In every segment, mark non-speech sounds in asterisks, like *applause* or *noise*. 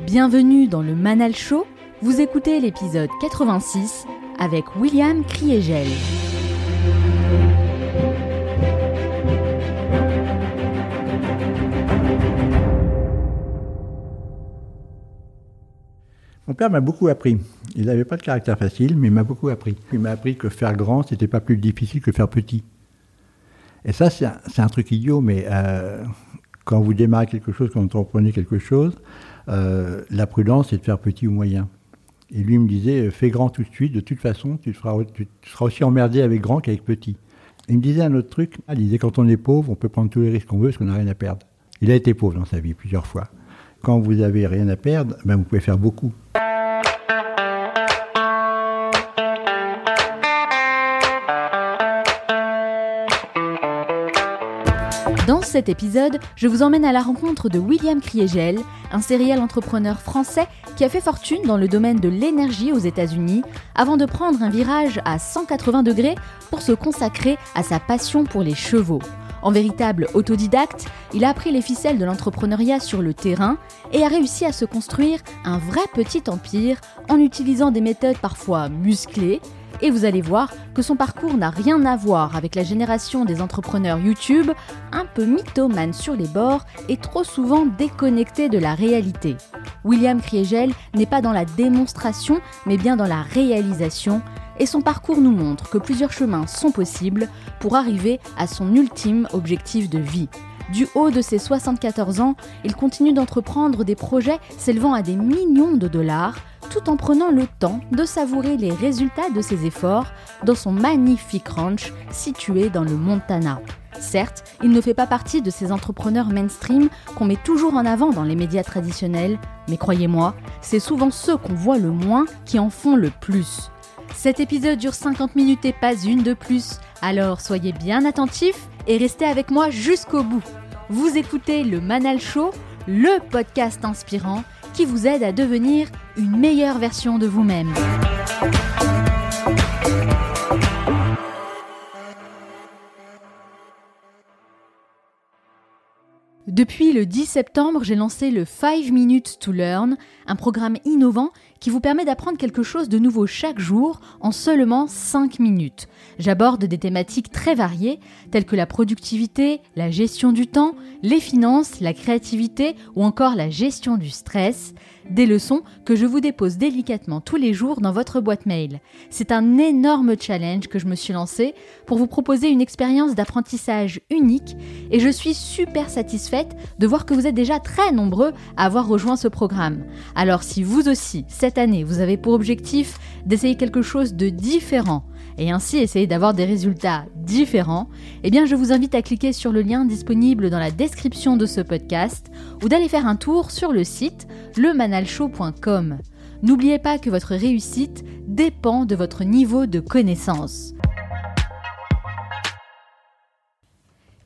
Bienvenue dans le Manal Show. Vous écoutez l'épisode 86 avec William Kriegel. Mon père m'a beaucoup appris. Il n'avait pas de caractère facile, mais il m'a beaucoup appris. Il m'a appris que faire grand, c'était pas plus difficile que faire petit. Et ça, c'est un, truc idiot, mais euh, quand vous démarrez quelque chose, quand vous entreprenez quelque chose, euh, la prudence, c'est de faire petit ou moyen. Et lui me disait, fais grand tout de suite, de toute façon, tu, tu seras aussi emmerdé avec grand qu'avec petit. Il me disait un autre truc, il disait, quand on est pauvre, on peut prendre tous les risques qu'on veut parce qu'on n'a rien à perdre. Il a été pauvre dans sa vie plusieurs fois. Quand vous avez rien à perdre, ben vous pouvez faire beaucoup. Dans cet épisode, je vous emmène à la rencontre de William Kriegel, un serial entrepreneur français qui a fait fortune dans le domaine de l'énergie aux États-Unis avant de prendre un virage à 180 degrés pour se consacrer à sa passion pour les chevaux. En véritable autodidacte, il a appris les ficelles de l'entrepreneuriat sur le terrain et a réussi à se construire un vrai petit empire en utilisant des méthodes parfois musclées et vous allez voir que son parcours n'a rien à voir avec la génération des entrepreneurs YouTube, un peu mythomane sur les bords et trop souvent déconnecté de la réalité. William Kriegel n'est pas dans la démonstration, mais bien dans la réalisation, et son parcours nous montre que plusieurs chemins sont possibles pour arriver à son ultime objectif de vie. Du haut de ses 74 ans, il continue d'entreprendre des projets s'élevant à des millions de dollars, tout en prenant le temps de savourer les résultats de ses efforts dans son magnifique ranch situé dans le Montana. Certes, il ne fait pas partie de ces entrepreneurs mainstream qu'on met toujours en avant dans les médias traditionnels, mais croyez-moi, c'est souvent ceux qu'on voit le moins qui en font le plus. Cet épisode dure 50 minutes et pas une de plus, alors soyez bien attentifs et restez avec moi jusqu'au bout. Vous écoutez le Manal Show, le podcast inspirant qui vous aide à devenir une meilleure version de vous-même. Depuis le 10 septembre, j'ai lancé le 5 Minutes to Learn, un programme innovant qui vous permet d'apprendre quelque chose de nouveau chaque jour en seulement 5 minutes. J'aborde des thématiques très variées telles que la productivité, la gestion du temps, les finances, la créativité ou encore la gestion du stress. Des leçons que je vous dépose délicatement tous les jours dans votre boîte mail. C'est un énorme challenge que je me suis lancé pour vous proposer une expérience d'apprentissage unique et je suis super satisfaite de voir que vous êtes déjà très nombreux à avoir rejoint ce programme. Alors si vous aussi, cette année, vous avez pour objectif d'essayer quelque chose de différent, et ainsi essayer d'avoir des résultats différents, eh bien je vous invite à cliquer sur le lien disponible dans la description de ce podcast ou d'aller faire un tour sur le site lemanalshow.com. N'oubliez pas que votre réussite dépend de votre niveau de connaissance.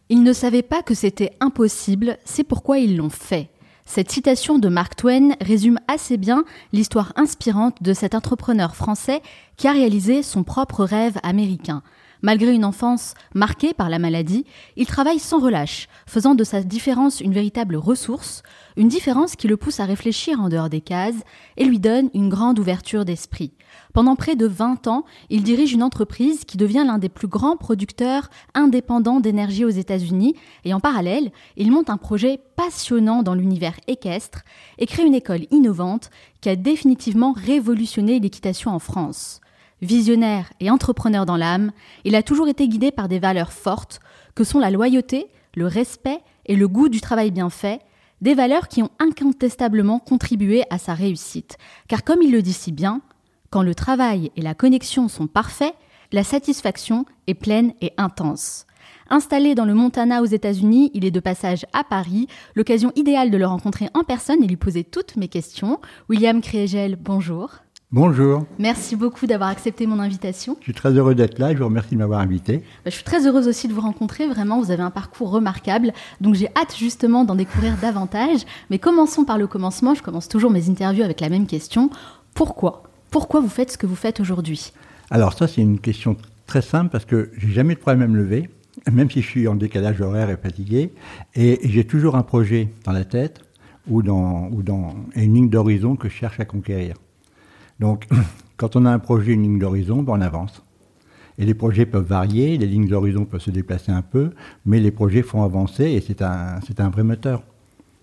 Ils ne savaient pas que c'était impossible, c'est pourquoi ils l'ont fait. Cette citation de Mark Twain résume assez bien l'histoire inspirante de cet entrepreneur français qui a réalisé son propre rêve américain. Malgré une enfance marquée par la maladie, il travaille sans relâche, faisant de sa différence une véritable ressource, une différence qui le pousse à réfléchir en dehors des cases et lui donne une grande ouverture d'esprit. Pendant près de 20 ans, il dirige une entreprise qui devient l'un des plus grands producteurs indépendants d'énergie aux États-Unis et en parallèle, il monte un projet passionnant dans l'univers équestre et crée une école innovante qui a définitivement révolutionné l'équitation en France. Visionnaire et entrepreneur dans l'âme, il a toujours été guidé par des valeurs fortes que sont la loyauté, le respect et le goût du travail bien fait, des valeurs qui ont incontestablement contribué à sa réussite. Car comme il le dit si bien, quand le travail et la connexion sont parfaits, la satisfaction est pleine et intense. Installé dans le Montana aux États-Unis, il est de passage à Paris, l'occasion idéale de le rencontrer en personne et lui poser toutes mes questions. William Kriegel, bonjour. Bonjour. Merci beaucoup d'avoir accepté mon invitation. Je suis très heureux d'être là et je vous remercie de m'avoir invité. Bah, je suis très heureuse aussi de vous rencontrer. Vraiment, vous avez un parcours remarquable. Donc j'ai hâte justement d'en découvrir davantage. Mais commençons par le commencement. Je commence toujours mes interviews avec la même question. Pourquoi? Pourquoi vous faites ce que vous faites aujourd'hui? Alors ça, c'est une question très simple parce que j'ai jamais de problème à me lever, même si je suis en décalage horaire et fatigué. Et j'ai toujours un projet dans la tête ou dans, ou dans une ligne d'horizon que je cherche à conquérir. Donc, *clears throat* quand on a un projet, une ligne d'horizon, ben, on avance. Et les projets peuvent varier, les lignes d'horizon peuvent se déplacer un peu, mais les projets font avancer et c'est un, c'est un vrai moteur.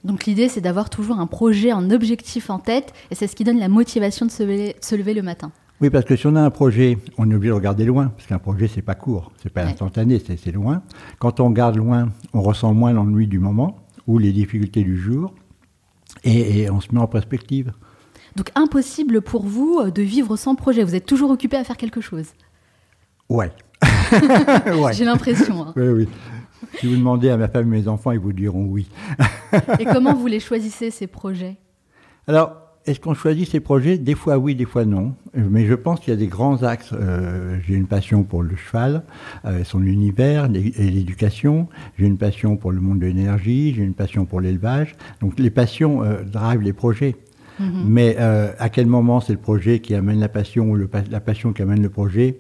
Donc l'idée, c'est d'avoir toujours un projet, un objectif en tête, et c'est ce qui donne la motivation de se lever, se lever le matin. Oui, parce que si on a un projet, on est obligé de regarder loin, parce qu'un projet, c'est pas court, c'est pas Ouais. instantané, c'est loin. Quand on regarde loin, on ressent moins l'ennui du moment ou les difficultés du jour, et, et on se met en perspective. Donc impossible pour vous euh, de vivre sans projet. Vous êtes toujours occupé à faire quelque chose. Ouais. *laughs* *laughs* ouais. J'ai l'impression. hein. Oui, oui. *laughs* Si vous demandez à ma femme et mes enfants, ils vous diront oui. *laughs* Et comment vous les choisissez ces projets? Alors, est-ce qu'on choisit ces projets? Des fois oui, des fois non. Mais je pense qu'il y a des grands axes. Euh, j'ai une passion pour le cheval, euh, son univers et l'éducation. J'ai une passion pour le monde de l'énergie. J'ai une passion pour l'élevage. Donc les passions euh, drivent les projets. Mhm. Mais euh, à quel moment c'est le projet qui amène la passion ou le la passion qui amène le projet?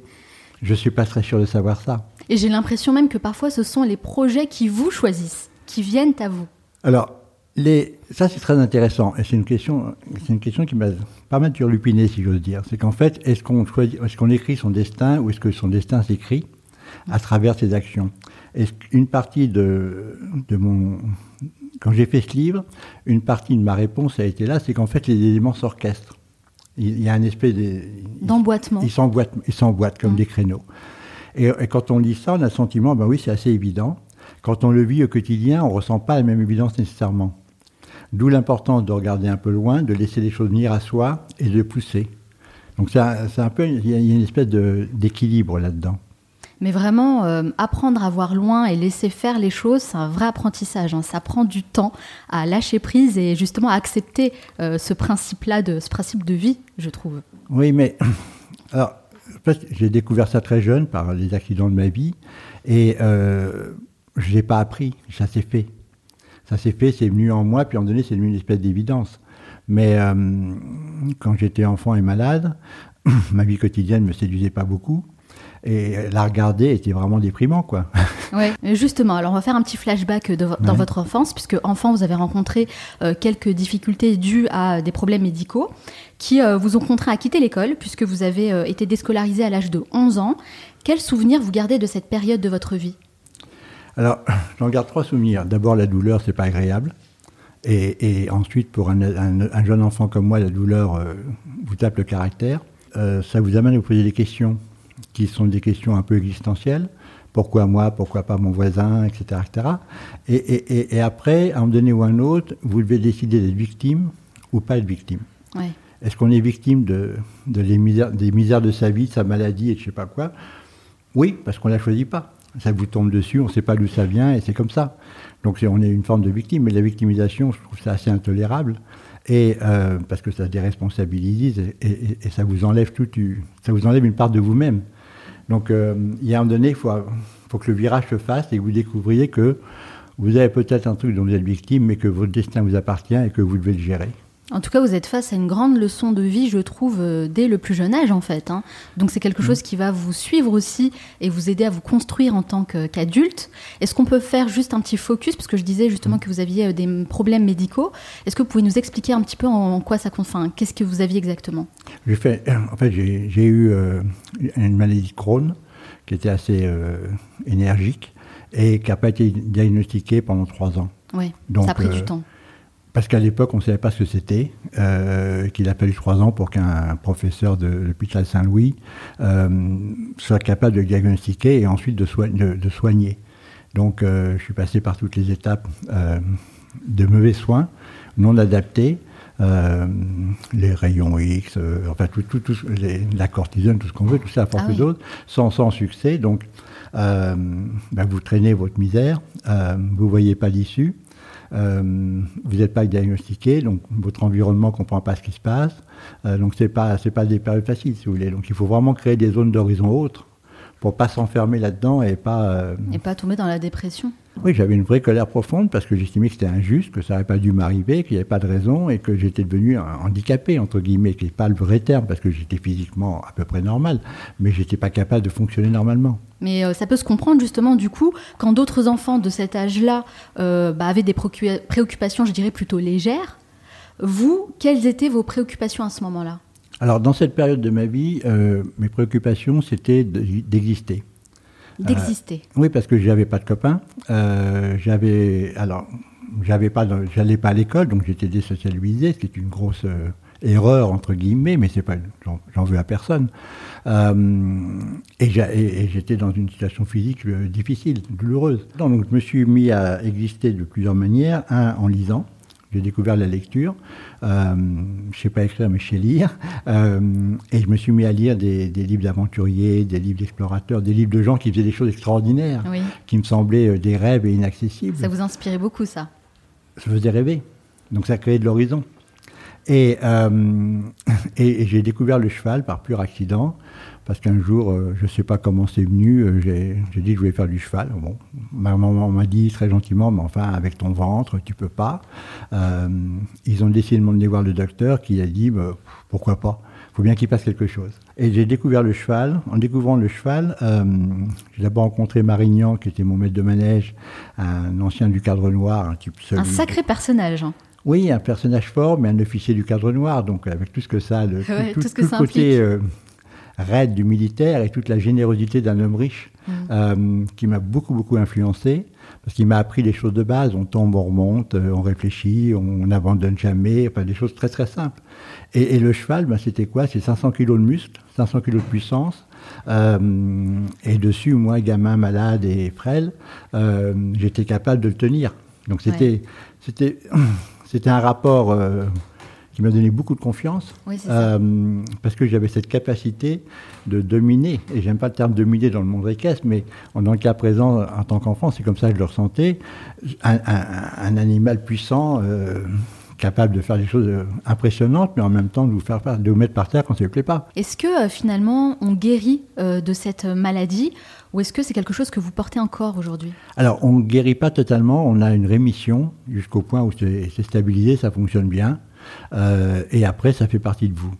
Je ne suis pas très sûr de savoir ça. Et j'ai l'impression même que parfois ce sont les projets qui vous choisissent, qui viennent à vous. Alors, les, ça c'est très intéressant et c'est une question, c'est une question qui m'a pas mal turlupiné si j'ose dire. C'est qu'en fait, est-ce qu'on choisit, est-ce qu'on écrit son destin ou est-ce que son destin s'écrit à travers ses actions? Qu'une partie de, de mon, quand j'ai fait ce livre, une partie de ma réponse a été là, c'est qu'en fait les éléments s'orchestrent. Il y a un espèce de, D'emboîtement. ils s'emboîtent, ils s'emboîtent comme Mm. des créneaux. Et, et quand on lit ça, on a le sentiment, ben oui, c'est assez évident. Quand on le vit au quotidien, on ne ressent pas la même évidence nécessairement. D'où l'importance de regarder un peu loin, de laisser les choses venir à soi et de pousser. Donc c'est un, peu, il y a une espèce d'équilibre là-dedans. Mais vraiment, euh, apprendre à voir loin et laisser faire les choses, c'est un vrai apprentissage. hein. Ça prend du temps à lâcher prise et justement à accepter euh, ce principe-là, de, ce principe de vie, je trouve. Oui, mais *clears throat* alors, j'ai découvert ça très jeune par les accidents de ma vie et euh, je l'ai pas appris, ça s'est fait. Ça s'est fait, c'est venu en moi, puis à un moment donné, c'est devenu une espèce d'évidence. Mais euh, quand j'étais enfant et malade, *clears throat* ma vie quotidienne ne me séduisait pas beaucoup. Et la regarder était vraiment déprimant, quoi. *laughs* Mais Justement, alors on va faire un petit flashback de vo- dans Ouais. votre enfance, puisque enfant, vous avez rencontré euh, quelques difficultés dues à des problèmes médicaux qui euh, vous ont contraint à quitter l'école, puisque vous avez euh, été déscolarisé à l'âge de 11 ans. Quels souvenirs vous gardez de cette période de votre vie? Alors, *clears throat* j'en garde trois souvenirs. D'abord, la douleur, c'est pas agréable. Et, et ensuite, pour un, un- un jeune enfant comme moi, la douleur euh, vous tape le caractère. Euh, ça vous amène à vous poser des questions qui sont des questions un peu existentielles. Pourquoi moi? Pourquoi pas mon voisin? Etc. etc. Et, et- et- et après, à un moment donné ou à un autre, vous devez décider d'être victime ou pas être victime. Ouais. Est-ce qu'on est victime de, de les misères, des misères de sa vie, de sa maladie et de je sais pas quoi? Oui, parce qu'on ne la choisit pas. Ça vous tombe dessus, on ne sait pas d'où ça vient et c'est comme ça. Donc on est une forme de victime, mais la victimisation, je trouve ça assez intolérable. Et euh, parce que ça déresponsabilise et, et- et ça vous enlève tout, ça vous enlève une part de vous-même. Donc euh, il y a un moment donné, il faut, faut que le virage se fasse et que vous découvriez que vous avez peut-être un truc dont vous êtes victime, mais que votre destin vous appartient et que vous devez le gérer. En tout cas, vous êtes face à une grande leçon de vie, je trouve, euh, dès le plus jeune âge, en fait. hein. Donc, c'est quelque chose qui va vous suivre aussi et vous aider à vous construire en tant qu'adulte. Est-ce qu'on peut faire juste un petit focus? Parce que je disais justement que vous aviez euh, des problèmes médicaux. Est-ce que vous pouvez nous expliquer un petit peu en, en quoi ça enfin, Qu'est-ce que vous aviez exactement? J'ai fait, en fait, j'ai eu euh, une maladie de Crohn qui était assez euh, énergique et qui n'a pas été diagnostiquée pendant trois ans. Oui, ça a pris euh, du temps. Parce qu'à l'époque, on ne savait pas ce que c'était, euh, qu'il a fallu trois ans pour qu'un professeur de l'hôpital Saint-Louis euh, soit capable de diagnostiquer et ensuite de, soi- de- de soigner. Donc, euh, je suis passé par toutes les étapes de mauvais soins, non adaptés, les rayons X, enfin, tout, tout, tout ce- les- la cortisone, tout ce qu'on veut, tout ça à force Ah oui. d'autres, sans, sans succès. Donc, ben, vous traînez votre misère, vous ne voyez pas l'issue. Euh, vous n'êtes pas diagnostiqué, donc votre environnement ne comprend pas ce qui se passe. Euh, donc c'est pas c'est pas des périodes faciles, si vous voulez. Donc il faut vraiment créer des zones d'horizon autres pour pas s'enfermer là-dedans et pas. euh, Et pas tomber dans la dépression. Oui, j'avais une vraie colère profonde parce que j'estimais que c'était injuste, que ça n'aurait pas dû m'arriver, qu'il n'y avait pas de raison et que j'étais devenu handicapé, entre guillemets, qui n'est pas le vrai terme parce que j'étais physiquement à peu près normal, mais j'étais pas capable de fonctionner normalement. Mais euh, ça peut se comprendre justement du coup quand d'autres enfants de cet âge-là euh, bah, avaient des préoccupations, je dirais plutôt légères. Vous, quelles étaient vos préoccupations à ce moment-là? Alors dans cette période de ma vie, euh, mes préoccupations c'était d'exister. D'exister. oui, parce que j'avais pas de copains. j'avais alors j'avais pas, j'allais pas à l'école, donc j'étais désocialisé, ce qui est une grosse erreur entre guillemets, mais c'est pas, j'en veux à personne. Euh, et j'étais dans une situation physique euh, difficile, douloureuse. Donc je me suis mis à exister de plusieurs manières. Un, en lisant. J'ai découvert la lecture. Euh, je ne sais pas écrire, mais je sais lire. et je me suis mis à lire des, livres d'aventuriers, des livres d'explorateurs, des livres de gens qui faisaient des choses extraordinaires, qui me semblaient des rêves et inaccessibles. Ça vous inspirait beaucoup, ça? Ça faisait rêver. Donc ça créait de l'horizon. Euh, *laughs* et, et, j'ai découvert le cheval par pur accident, parce qu'un jour, euh, je ne sais pas comment c'est venu, euh, j'ai dit que je voulais faire du cheval. Bon, ma maman m'a dit très gentiment, mais enfin, avec ton ventre, tu peux pas. ils ont décidé de m'emmener voir le docteur qui a dit, bah, pourquoi pas? Il faut bien qu'il passe quelque chose. Et j'ai découvert le cheval. En découvrant le cheval, j'ai d'abord rencontré Marignan, qui était mon maître de manège, un ancien du cadre noir, un type Un sacré personnage. Hein. Oui, un personnage fort, mais un officier du cadre noir, donc avec tout ce que ça, le, *laughs* tout, ce que côté euh, raide du militaire et toute la générosité d'un homme riche, mm. euh, qui m'a beaucoup beaucoup influencé, parce qu'il m'a appris les choses de base. On tombe, on remonte, euh, on réfléchit, on n'abandonne jamais, enfin des choses très très simples. Et, le cheval, ben, c'était quoi? C'est 500 kilos de muscles, 500 kilos de puissance. et dessus, moi, gamin malade et frêle, j'étais capable de le tenir. Donc c'était, c'était *clears throat* C'était un rapport euh, qui m'a donné beaucoup de confiance, euh, parce que j'avais cette capacité de dominer, et j'aime pas le terme dominer dans le monde équestre, mais dans le cas présent, en tant qu'enfant, c'est comme ça que je le ressentais, un, animal puissant, euh, capable de faire des choses impressionnantes, mais en même temps de vous faire de vous mettre par terre quand ça ne plaît pas. Est-ce que finalement on guérit de cette maladie ou est-ce que c'est quelque chose que vous portez encore aujourd'hui? Alors, on ne guérit pas totalement, on a une rémission jusqu'au point où c'est stabilisé, ça fonctionne bien. Euh, et après, ça fait partie de vous.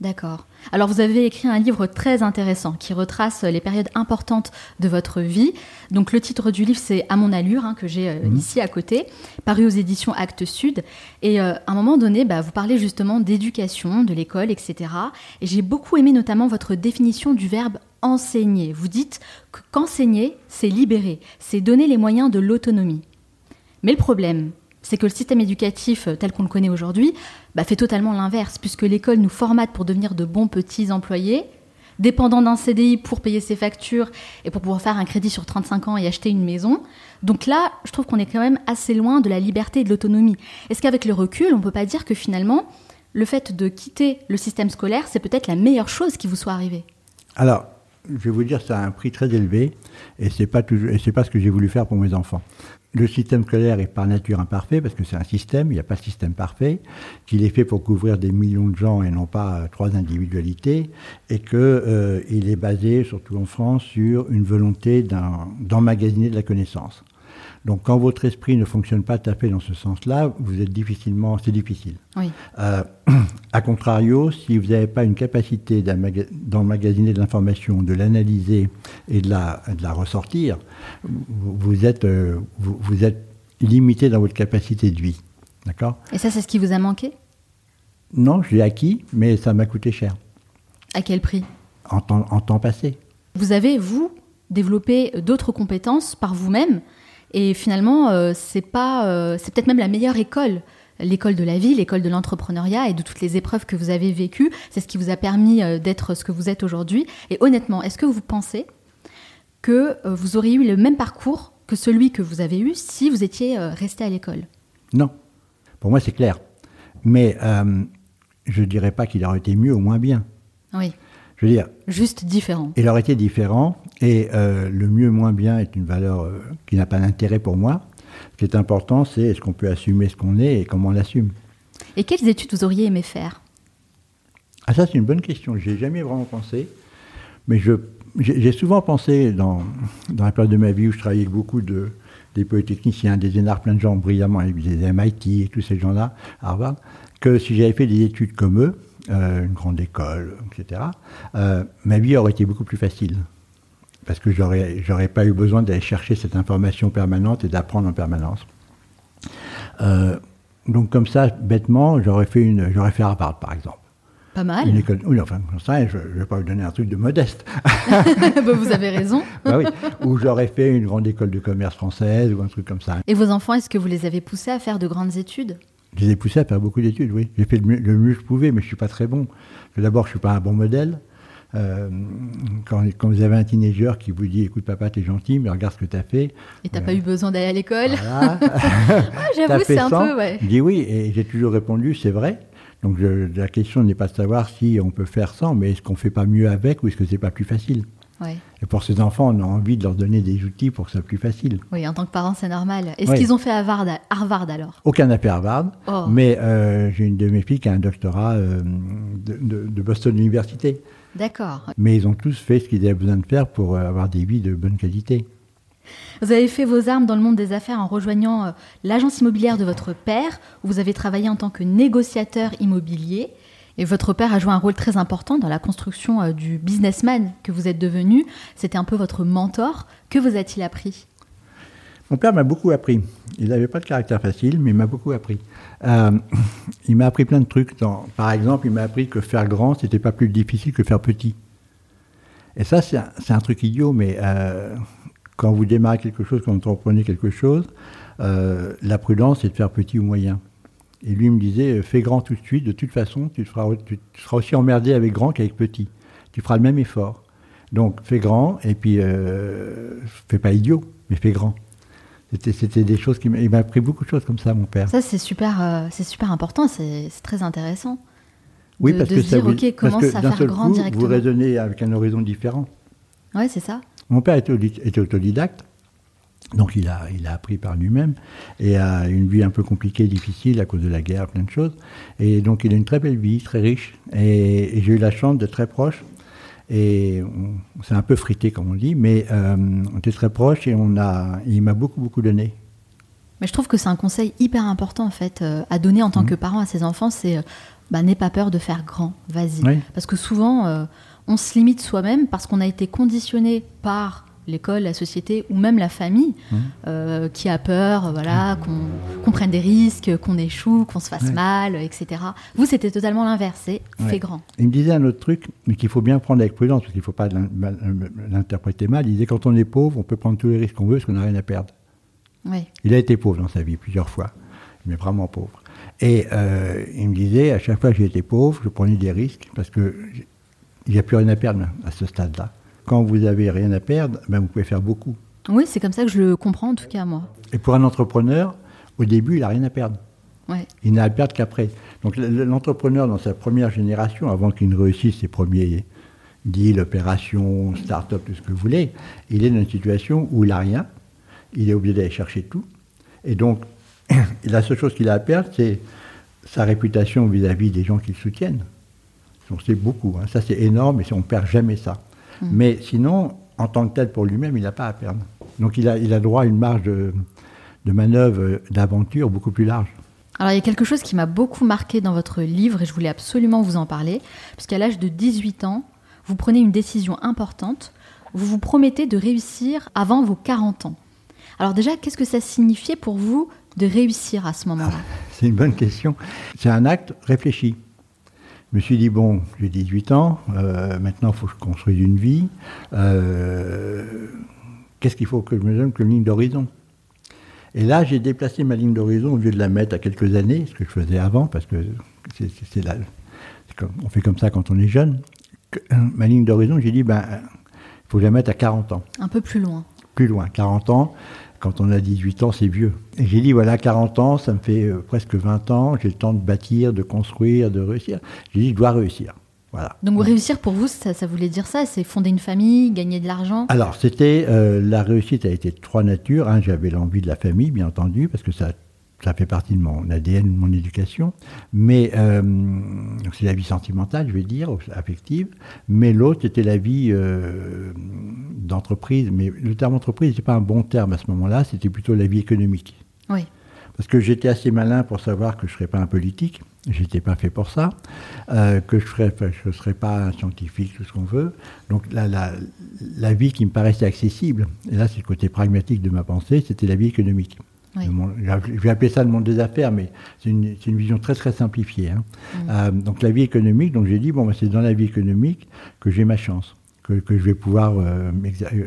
D'accord. Alors vous avez écrit un livre très intéressant qui retrace les périodes importantes de votre vie. Donc le titre du livre c'est À mon allure hein, que j'ai euh, mhm. ici à côté, paru aux éditions Actes Sud. Et euh, à un moment donné, bah, vous parlez justement d'éducation, de l'école, etc. Et j'ai beaucoup aimé notamment votre définition du verbe enseigner. Vous dites qu'enseigner, c'est libérer, c'est donner les moyens de l'autonomie. Mais le problème, c'est que le système éducatif tel qu'on le connaît aujourd'hui bah, fait totalement l'inverse, puisque l'école nous formate pour devenir de bons petits employés, dépendants d'un CDI pour payer ses factures et pour pouvoir faire un crédit sur 35 ans et acheter une maison. Donc là, je trouve qu'on est quand même assez loin de la liberté et de l'autonomie. Est-ce qu'avec le recul, on ne peut pas dire que finalement, le fait de quitter le système scolaire, c'est peut-être la meilleure chose qui vous soit arrivée? Alors, je vais vous dire, ça a un prix très élevé et c'est pas c'est pas ce que j'ai voulu faire pour mes enfants. Le système scolaire est par nature imparfait parce que c'est un système, il n'y a pas de système parfait, qu'il est fait pour couvrir des millions de gens et non pas euh, trois individualités, et qu'il euh, est basé, surtout en France, sur une volonté d'emmagasiner de la connaissance. Donc quand votre esprit ne fonctionne pas tout à fait dans ce sens-là, vous êtes difficilement, c'est difficile. Oui. Euh, *clears throat* a contrario, si vous n'avez pas une capacité d'emmagasiner de l'information, de l'analyser et de la, de la ressortir, vous êtes, euh, vous, êtes limité dans votre capacité de vie. D'accord? Et ça, c'est ce qui vous a manqué? Non, je l'ai acquis, mais ça m'a coûté cher. À quel prix? En temps, en temps passé. Vous avez, vous, développé d'autres compétences par vous-même et finalement, euh, c'est pas, euh, c'est peut-être même la meilleure école l'école de la vie, l'école de l'entrepreneuriat et de toutes les épreuves que vous avez vécues. C'est ce qui vous a permis euh, d'être ce que vous êtes aujourd'hui. Et honnêtement, est-ce que vous pensez que vous auriez eu le même parcours que celui que vous avez eu si vous étiez resté à l'école? Non. Pour moi, c'est clair. Mais je ne dirais pas qu'il aurait été mieux ou moins bien. Oui. Je veux dire. Juste différent. Il aurait été différent. Et euh, le mieux moins bien est une valeur euh, qui n'a pas d'intérêt pour moi. Ce qui est important, c'est est-ce qu'on peut assumer ce qu'on est et comment on l'assume. Et quelles études vous auriez aimé faire? Ah ça c'est une bonne question. J'ai jamais vraiment pensé, mais j'ai souvent pensé dans, dans la période de ma vie où je travaillais avec beaucoup de, des polytechniciens, des énarques, plein de gens brillamment, des MIT et tous ces gens-là, Harvard, que si j'avais fait des études comme eux, euh, une grande école, etc., euh, ma vie aurait été beaucoup plus facile. Parce que j'aurais, j'aurais pas eu besoin d'aller chercher cette information permanente et d'apprendre en permanence. Euh, donc comme ça, bêtement, j'aurais fait une, j'aurais fait Harvard, par exemple. Pas mal. Une école, oui, enfin, ça, je ne vais pas vous donner un truc de modeste. *laughs* Bah, vous avez raison. *laughs* bah oui. Ou j'aurais fait une grande école de commerce française ou un truc comme ça. Et vos enfants, est-ce que vous les avez poussés à faire de grandes études? Je les ai poussés à faire beaucoup d'études, oui. J'ai fait le mieux, le mieux que je pouvais, mais je ne suis pas très bon. D'abord, je ne suis pas un bon modèle. Euh, quand, quand, vous avez un teenager qui vous dit écoute papa t'es gentil mais regarde ce que t'as fait et t'as euh, pas eu besoin d'aller à l'école voilà. *laughs* ah, j'avoue c'est un peu ouais. je dis oui et j'ai toujours répondu c'est vrai donc je, la question n'est pas de savoir si on peut faire sans mais est-ce qu'on fait pas mieux avec ou est-ce que c'est pas plus facile? Ouais. et pour ces enfants on a envie de leur donner des outils pour que ce soit plus facile oui en tant que parent c'est normal est-ce ouais. qu'ils ont fait Harvard, Harvard alors? Aucun n'a fait Harvard oh. mais euh, j'ai une de mes filles qui a un doctorat euh, de, de, de Boston Université D'accord. Mais ils ont tous fait ce qu'ils avaient besoin de faire pour avoir des vies de bonne qualité. Vous avez fait vos armes dans le monde des affaires en rejoignant euh, l'agence immobilière de votre père, où vous avez travaillé en tant que négociateur immobilier. Et votre père a joué un rôle très important dans la construction euh, du businessman que vous êtes devenu. C'était un peu votre mentor. Que vous a-t-il appris? Mon père m'a beaucoup appris. Il n'avait pas de caractère facile, mais il m'a beaucoup appris. Euh, il m'a appris plein de trucs. Par exemple, il m'a appris que faire grand, c'était pas plus difficile que faire petit. Et ça, c'est un, truc idiot, mais euh, quand vous démarrez quelque chose, quand vous entreprenez quelque chose, euh, la prudence, c'est de faire petit ou moyen. Et lui me disait, fais grand tout de suite, de toute façon, tu, tu, seras aussi emmerdé avec grand qu'avec petit. Tu feras le même effort. Donc, fais grand, et puis, fais pas idiot, mais fais grand. C'était des choses qui m'a appris beaucoup de choses comme ça, mon père. Ça, c'est super, euh, c'est super important, c'est très intéressant. Oui, de, parce de que se ça dire, vous, ok, commence parce que à d'un faire seul grand coup, directement. Vous raisonnez avec un horizon différent. Ouais, c'est ça. Mon père était, était, autodidacte, donc il a, il a appris par lui-même, et a une vie un peu compliquée, difficile à cause de la guerre, plein de choses. Et donc il a une très belle vie, très riche, et, et j'ai eu la chance d'être très proche. Et on, s'est un peu frité, comme on dit, mais euh, on était très proches et on a, il m'a beaucoup, beaucoup donné. Mais je trouve que c'est un conseil hyper important en fait euh, à donner en tant Mhm. que parent à ses enfants, c'est euh, bah, n'aie pas peur de faire grand, vas-y. Oui. Parce que souvent on se limite soi-même parce qu'on a été conditionné par l'école, la société ou même la famille Mhm. euh, qui a peur, euh, voilà, qu'on qu'on prenne des risques, qu'on échoue, qu'on se fasse Ouais. mal, etc. Vous c'était totalement l'inverse, c'est Ouais. grand. Il me disait un autre truc, mais qu'il faut bien prendre avec prudence, parce qu'il ne faut pas mal- l'interpréter mal. Il disait quand on est pauvre, on peut prendre tous les risques qu'on veut, parce qu'on n'a rien à perdre. Oui. Il a été pauvre dans sa vie plusieurs fois, mais vraiment pauvre. Et euh, il me disait, à chaque fois que j'étais pauvre, je prenais des risques, parce que j- il n'y a plus rien à perdre à ce stade-là. Quand vous avez rien à perdre, ben vous pouvez faire beaucoup. Oui, c'est comme ça que je le comprends en tout cas moi. Et pour un entrepreneur, au début, il n'a rien à perdre. Ouais. Il n'a à perdre qu'après. Donc l'entrepreneur, dans sa première génération, avant qu'il ne réussisse ses premiers deals, opérations, start-up, tout ce que vous voulez, il est dans une situation où il n'a rien, il est obligé d'aller chercher tout. Et donc, *clears throat* la seule chose qu'il a à perdre, c'est sa réputation vis-à-vis des gens qui le soutiennent. Donc c'est beaucoup, hein. ça c'est énorme et on ne perd jamais ça. Mm. Mais sinon, en tant que tel pour lui-même, il n'a pas à perdre. Donc il a, il a droit à une marge de, de manœuvre, d'aventure beaucoup plus large. Alors il y a quelque chose qui m'a beaucoup marqué dans votre livre et je voulais absolument vous en parler, puisqu'à l'âge de 18 ans, vous prenez une décision importante, vous vous promettez de réussir avant vos 40 ans. Alors déjà, qu'est-ce que ça signifiait pour vous de réussir à ce moment-là? C'est une bonne question. C'est un acte réfléchi. Je me suis dit, bon, j'ai 18 ans, euh, maintenant il faut que je construise une vie. Euh, Qu'est-ce qu'il faut que je me donne comme ligne d'horizon? Et là, j'ai déplacé ma ligne d'horizon au lieu de la mettre à quelques années, ce que je faisais avant, parce que c'est, on fait comme ça quand on est jeune. Que- euh, ma ligne d'horizon, j'ai dit, ben, il faut la mette à 40 ans Un peu plus loin. plus loin. 40 ans, quand on a 18 ans, c'est vieux. Et j'ai dit, voilà, 40 ans, ça me fait euh, presque 20 ans, j'ai le temps de bâtir, de construire, de réussir. J'ai dit, je dois réussir. Voilà. Donc réussir pour vous, ça, ça voulait dire ça C'est fonder une famille, gagner de l'argent? Alors, c'était, euh, la réussite a été de trois natures. Un, j'avais l'envie de la famille, bien entendu, parce que ça, ça fait partie de mon ADN, de mon éducation. Mais euh, c'est la vie sentimentale, je vais dire, affective. Mais l'autre, c'était la vie euh, d'entreprise. Mais le terme entreprise n'était pas un bon terme à ce moment-là, c'était plutôt la vie économique. Oui. Parce que j'étais assez malin pour savoir que je ne serais pas un politique. J'étais pas fait pour ça, euh, que je ne serais pas un scientifique, tout ce qu'on veut. Donc la, la, la, vie qui me paraissait accessible, et là c'est le côté pragmatique de ma pensée, c'était la vie économique. Je vais appeler ça le monde des affaires, mais c'est une, une, vision très très simplifiée. Hein. Mm. Euh, donc la vie économique, donc j'ai dit, bon, bah, c'est dans la vie économique que j'ai ma chance, que, que, je vais pouvoir euh, euh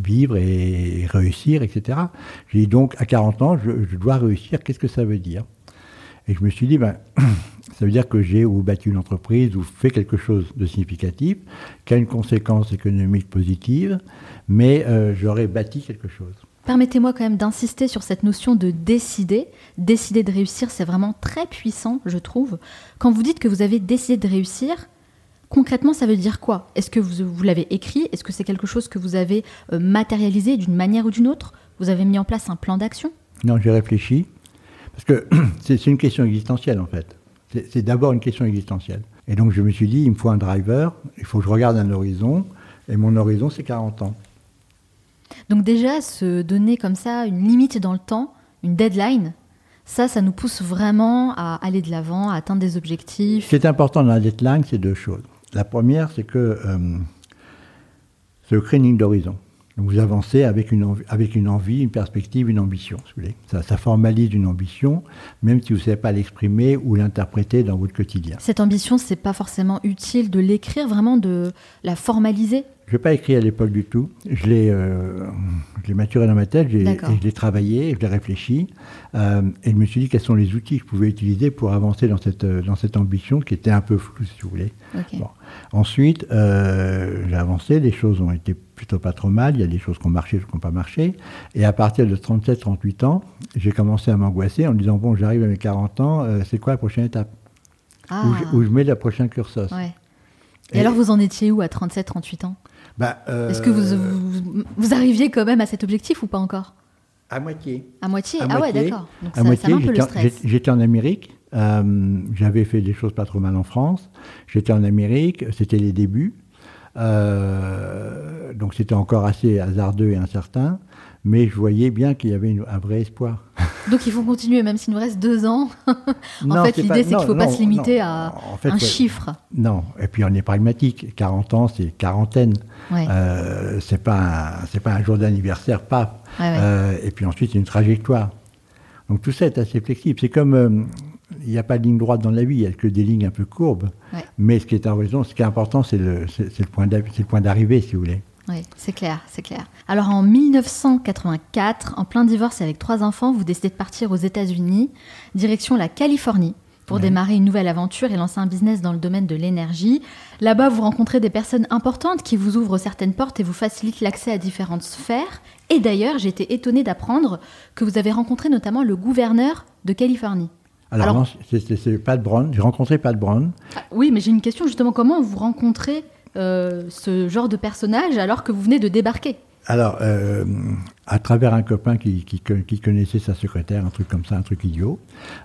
vivre et réussir, etc. J'ai dit donc, à 40 ans, je, je dois réussir, qu'est-ce que ça veut dire? Et je me suis dit, ben, *clears throat* ça veut dire que j'ai ou battu une entreprise ou fait quelque chose de significatif, qui a une conséquence économique positive, mais euh, j'aurais bâti quelque chose. Permettez-moi quand même d'insister sur cette notion de décider. Décider de réussir, c'est vraiment très puissant, je trouve. Quand vous dites que vous avez décidé de réussir, concrètement, ça veut dire quoi? Est-ce que vous, vous l'avez écrit? Est-ce que c'est quelque chose que vous avez euh, matérialisé d'une manière ou d'une autre? Vous avez mis en place un plan d'action? Non, j'ai réfléchi. Parce que *clears throat* c'est une question existentielle en fait. C'est d'abord une question existentielle. Et donc je me suis dit, il me faut un driver, il faut que je regarde un horizon, et mon horizon c'est 40 ans. Donc déjà, se donner comme ça une limite dans le temps, une deadline, ça, ça nous pousse vraiment à aller de l'avant, à atteindre des objectifs. Ce qui est important dans la deadline, c'est deux choses. La première, c'est que euh, c'est le créneau d'horizon vous avancez avec une, envie, avec une envie, une perspective, une ambition. Ça, ça, formalise une ambition, même si vous ne savez pas l'exprimer ou l'interpréter dans votre quotidien. Cette ambition, c'est pas forcément utile de l'écrire, vraiment de la formaliser je n'ai pas écrit à l'époque du tout. Je l'ai, euh, maturé dans ma tête, je l'ai travaillé, je l'ai réfléchi. Euh, et je me suis dit quels sont les outils que je pouvais utiliser pour avancer dans cette, dans cette ambition qui était un peu floue, si vous voulez. Ensuite, euh, j'ai avancé, les choses ont été plutôt pas trop mal. Il y a des choses qui ont marché, qui n'ont pas marché. Et à partir de 37-38 ans, j'ai commencé à m'angoisser en me disant bon, j'arrive à mes 40 ans, c'est quoi la prochaine étape? Ah. où, je, mets la prochaine cursus? Et, alors, vous en étiez où à 37-38 ans? Bah, Est-ce que vous, vous, arriviez quand même à cet objectif ou pas encore? À moitié. À moitié? Ah ouais, d'accord. Donc à ça, moitié, j'étais en Amérique. Euh, j'avais fait des choses pas trop mal en France. J'étais en Amérique. C'était les débuts. Euh, donc c'était encore assez hasardeux et incertain mais je voyais bien qu'il y avait un vrai espoir. *laughs* Donc il faut continuer, même s'il nous reste deux ans. *laughs* en fait, l'idée, c'est qu'il ne faut pas se limiter à un chiffre. Non, et puis on est pragmatique. 40 ans, c'est quarantaine. Ouais. Euh, c'est pas, pas un jour d'anniversaire, pas. Euh, et puis ensuite, c'est une trajectoire. Donc tout ça est assez flexible. C'est comme. Euh, il n'y a pas de ligne droite dans la vie, il n'y a que des lignes un peu courbes. Mais ce qui est en raison, ce qui est important, c'est le, le point d'arrivée, si vous voulez. Oui, c'est clair, c'est clair. Alors en 1984, en plein divorce avec trois enfants, vous décidez de partir aux États-Unis, direction la Californie, pour démarrer une nouvelle aventure et lancer un business dans le domaine de l'énergie. Là-bas, vous rencontrez des personnes importantes qui vous ouvrent certaines portes et vous facilitent l'accès à différentes sphères. Et d'ailleurs, j'ai été étonnée d'apprendre que vous avez rencontré notamment le gouverneur de Californie. Alors, non, c'est Pat Brown. J'ai rencontré Pat Brown. Ah, oui, mais j'ai une question justement. Comment vous rencontrez euh, ce genre de personnage alors que vous venez de débarquer alors, euh, à travers un copain qui, qui, connaissait sa secrétaire, un truc comme ça, un truc idiot.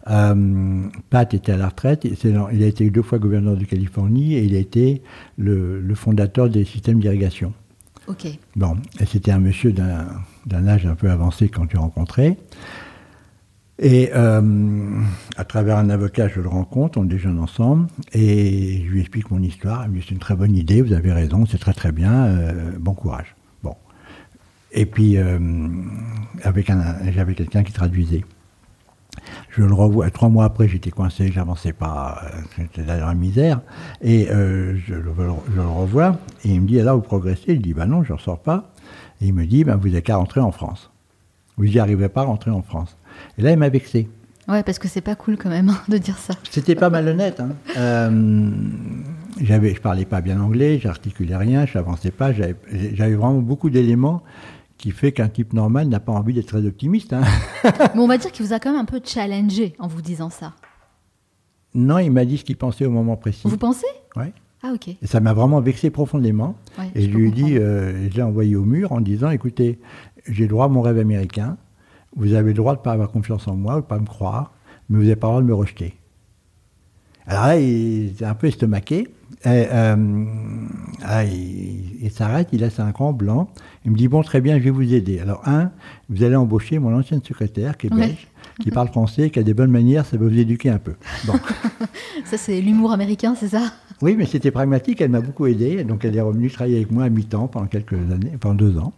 Euh, Pat était à la retraite, il a été deux fois gouverneur de Californie et il a été le, le fondateur des systèmes d'irrigation. Ok. Bon, et c'était un monsieur d'un âge un peu avancé quand tu rencontré. Et euh, à travers un avocat, je le rencontre, on déjeune ensemble, et je lui explique mon histoire. Il me dit c'est une très bonne idée, vous avez raison, c'est très très bien, euh, bon courage. Bon. Et puis, euh, avec un, j'avais quelqu'un qui traduisait. Je le revois, trois mois après, j'étais coincé, j'avançais pas, j'étais dans la misère, et je le, je, revois, et il me dit, alors vous progressez? Il dit, bah non, je ne ressors pas. Et il me dit, bah, vous n'avez qu'à rentrer en France. Vous n'y arrivez pas à rentrer en France. Et là, il m'a vexé. Ouais, parce que c'est pas cool quand même hein, *laughs* de dire ça. C'était pas malhonnête. Hein. Euh, j'avais, je parlais pas bien anglais, j'articulais rien, je n'avançais pas. J'avais vraiment beaucoup d'éléments qui fait qu'un type normal n'a pas envie d'être très optimiste. Hein. *laughs* Mais on va dire qu'il vous a quand même un peu challengé en vous disant ça. Non, il m'a dit ce qu'il pensait au moment précis. Vous pensez? Oui. Ah ok. Et ça m'a vraiment vexé profondément. et je, lui ai dit, euh, je l'ai envoyé au mur en disant, écoutez, j'ai droit à mon rêve américain vous avez le droit de ne pas avoir confiance en moi, ou de ne pas me croire, mais vous n'avez pas le droit de me rejeter. Alors là, il est un peu estomaqué. Et, euh, il, s'arrête, il laisse un grand blanc. Il me dit Bon, très bien, je vais vous aider. Alors, un, vous allez embaucher mon ancienne secrétaire, qui est belge, qui parle français, qui a des bonnes manières, ça va vous éduquer un peu. *laughs* ça, c'est l'humour américain, c'est ça? Oui, mais c'était pragmatique, elle m'a beaucoup aidé. Donc, elle est revenue travailler avec moi à mi-temps pendant quelques années, pendant deux ans.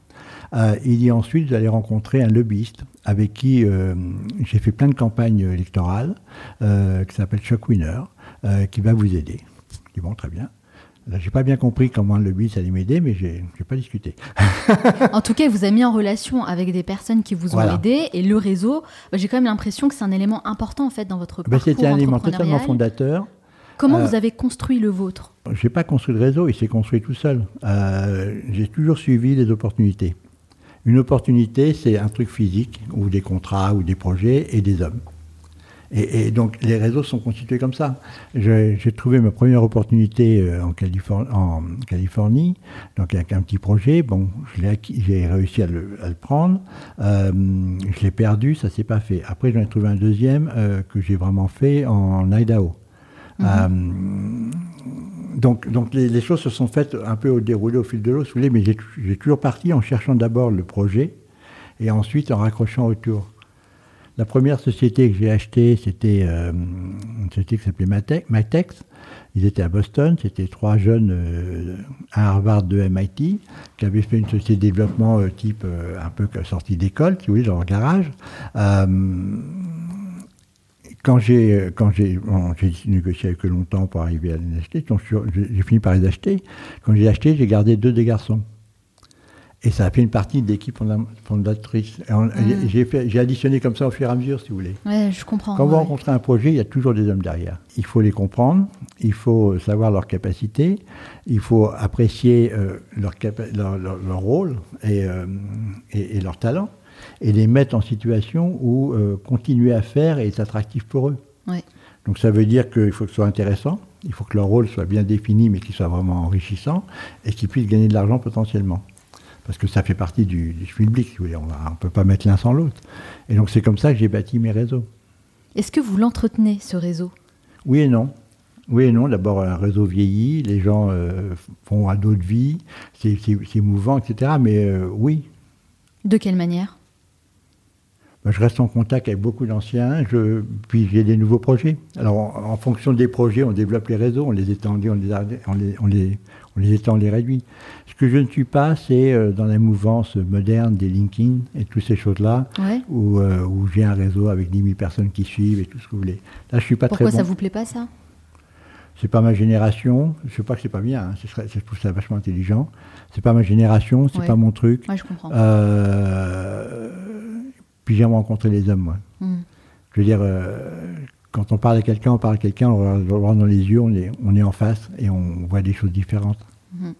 Euh, il dit ensuite, vous allez rencontrer un lobbyiste avec qui euh, j'ai fait plein de campagnes électorales, euh, qui s'appelle Chuck Winner, qui va vous aider. Je dis bon, très bien. J'ai pas bien compris comment le lobbyiste allait m'aider, mais j'ai pas discuté. *laughs* en tout cas, il vous a mis en relation avec des personnes qui vous ont aidé et le réseau. Bah, j'ai quand même l'impression que c'est un élément important en fait dans votre bah, parcours C'était un élément totalement fondateur. Comment vous avez construit le vôtre? J'ai pas construit le réseau, il s'est construit tout seul. j'ai toujours suivi les opportunités. Une opportunité, c'est un truc physique, ou des contrats, ou des projets, et des hommes. Et, donc les réseaux sont constitués comme ça. J'ai trouvé ma première opportunité euh, en, Californie, donc avec un petit projet. Bon, j'ai réussi à le, prendre. Euh, je l'ai perdu, ça s'est pas fait. Après, j'en ai trouvé un deuxième euh, que j'ai vraiment fait en Idaho. Mhm donc, donc les, choses se sont faites un peu au déroulé au fil de l'eau, si vous voulez, mais j'ai toujours parti en cherchant d'abord le projet et ensuite en raccrochant autour. La première société que j'ai achetée, c'était euh, une société qui s'appelait Matex. Ils étaient à Boston, c'était trois jeunes, euh, à Harvard, de MIT, qui avaient fait une société de développement euh, type un peu sortie d'école, vous voulez, dans leur garage quand j'ai quand j'ai négocié avec eux longtemps pour arriver à les acheter, j'ai fini par les acheter. Quand j'ai acheté, j'ai gardé deux des garçons. Et ça a fait une partie de l'équipe fondatrice. Mm. J'ai additionné comme ça au fur et à mesure, si vous voulez. Ouais, je comprends. Quand vous rencontrez un projet, il y a toujours des hommes derrière. Il faut les comprendre, il faut savoir leurs capacités, il faut apprécier euh, leur, leur, rôle et, euh, et, et leur talent et les mettre en situation où euh, continuer à faire est attractif pour eux. Donc ça veut dire qu'il faut que ce soit intéressant, il faut que leur rôle soit bien défini, mais qu'il soit vraiment enrichissant, et qu'ils puissent gagner de l'argent potentiellement. Parce que ça fait partie du, du public, on ne peut pas mettre l'un sans l'autre. Et donc c'est comme ça que j'ai bâti mes réseaux. Est-ce que vous l'entretenez, ce réseau? Oui et non. Oui et non. D'abord, un réseau vieillit, les gens euh, font à d'autres vies, c'est mouvant, etc. Mais euh, oui. De quelle manière? Je reste en contact avec beaucoup d'anciens, puis j'ai des nouveaux projets. Alors, en, fonction des projets, on développe les réseaux, on les étend, on les, on les, on les, on les étend, on les réduit. Ce que je ne suis pas, c'est euh, dans la mouvance moderne des LinkedIn et toutes ces choses-là, où, euh, où j'ai un réseau avec 10 000 personnes qui suivent et tout ce que vous voulez. Là, je suis pas très bon. Pourquoi ça vous plaît pas, ça? C'est pas ma génération. Je sais pas que c'est pas bien. Hein. Je trouve ça vachement intelligent. C'est pas ma génération. C'est pas mon truc. Ouais, je comprends. Euh, puis j'aime rencontrer les hommes, moi. Hmm. Je veux dire, euh, quand on parle à quelqu'un, on parle à quelqu'un, on le regarde dans les yeux, on est, on est en face et on voit des choses différentes. Hmm.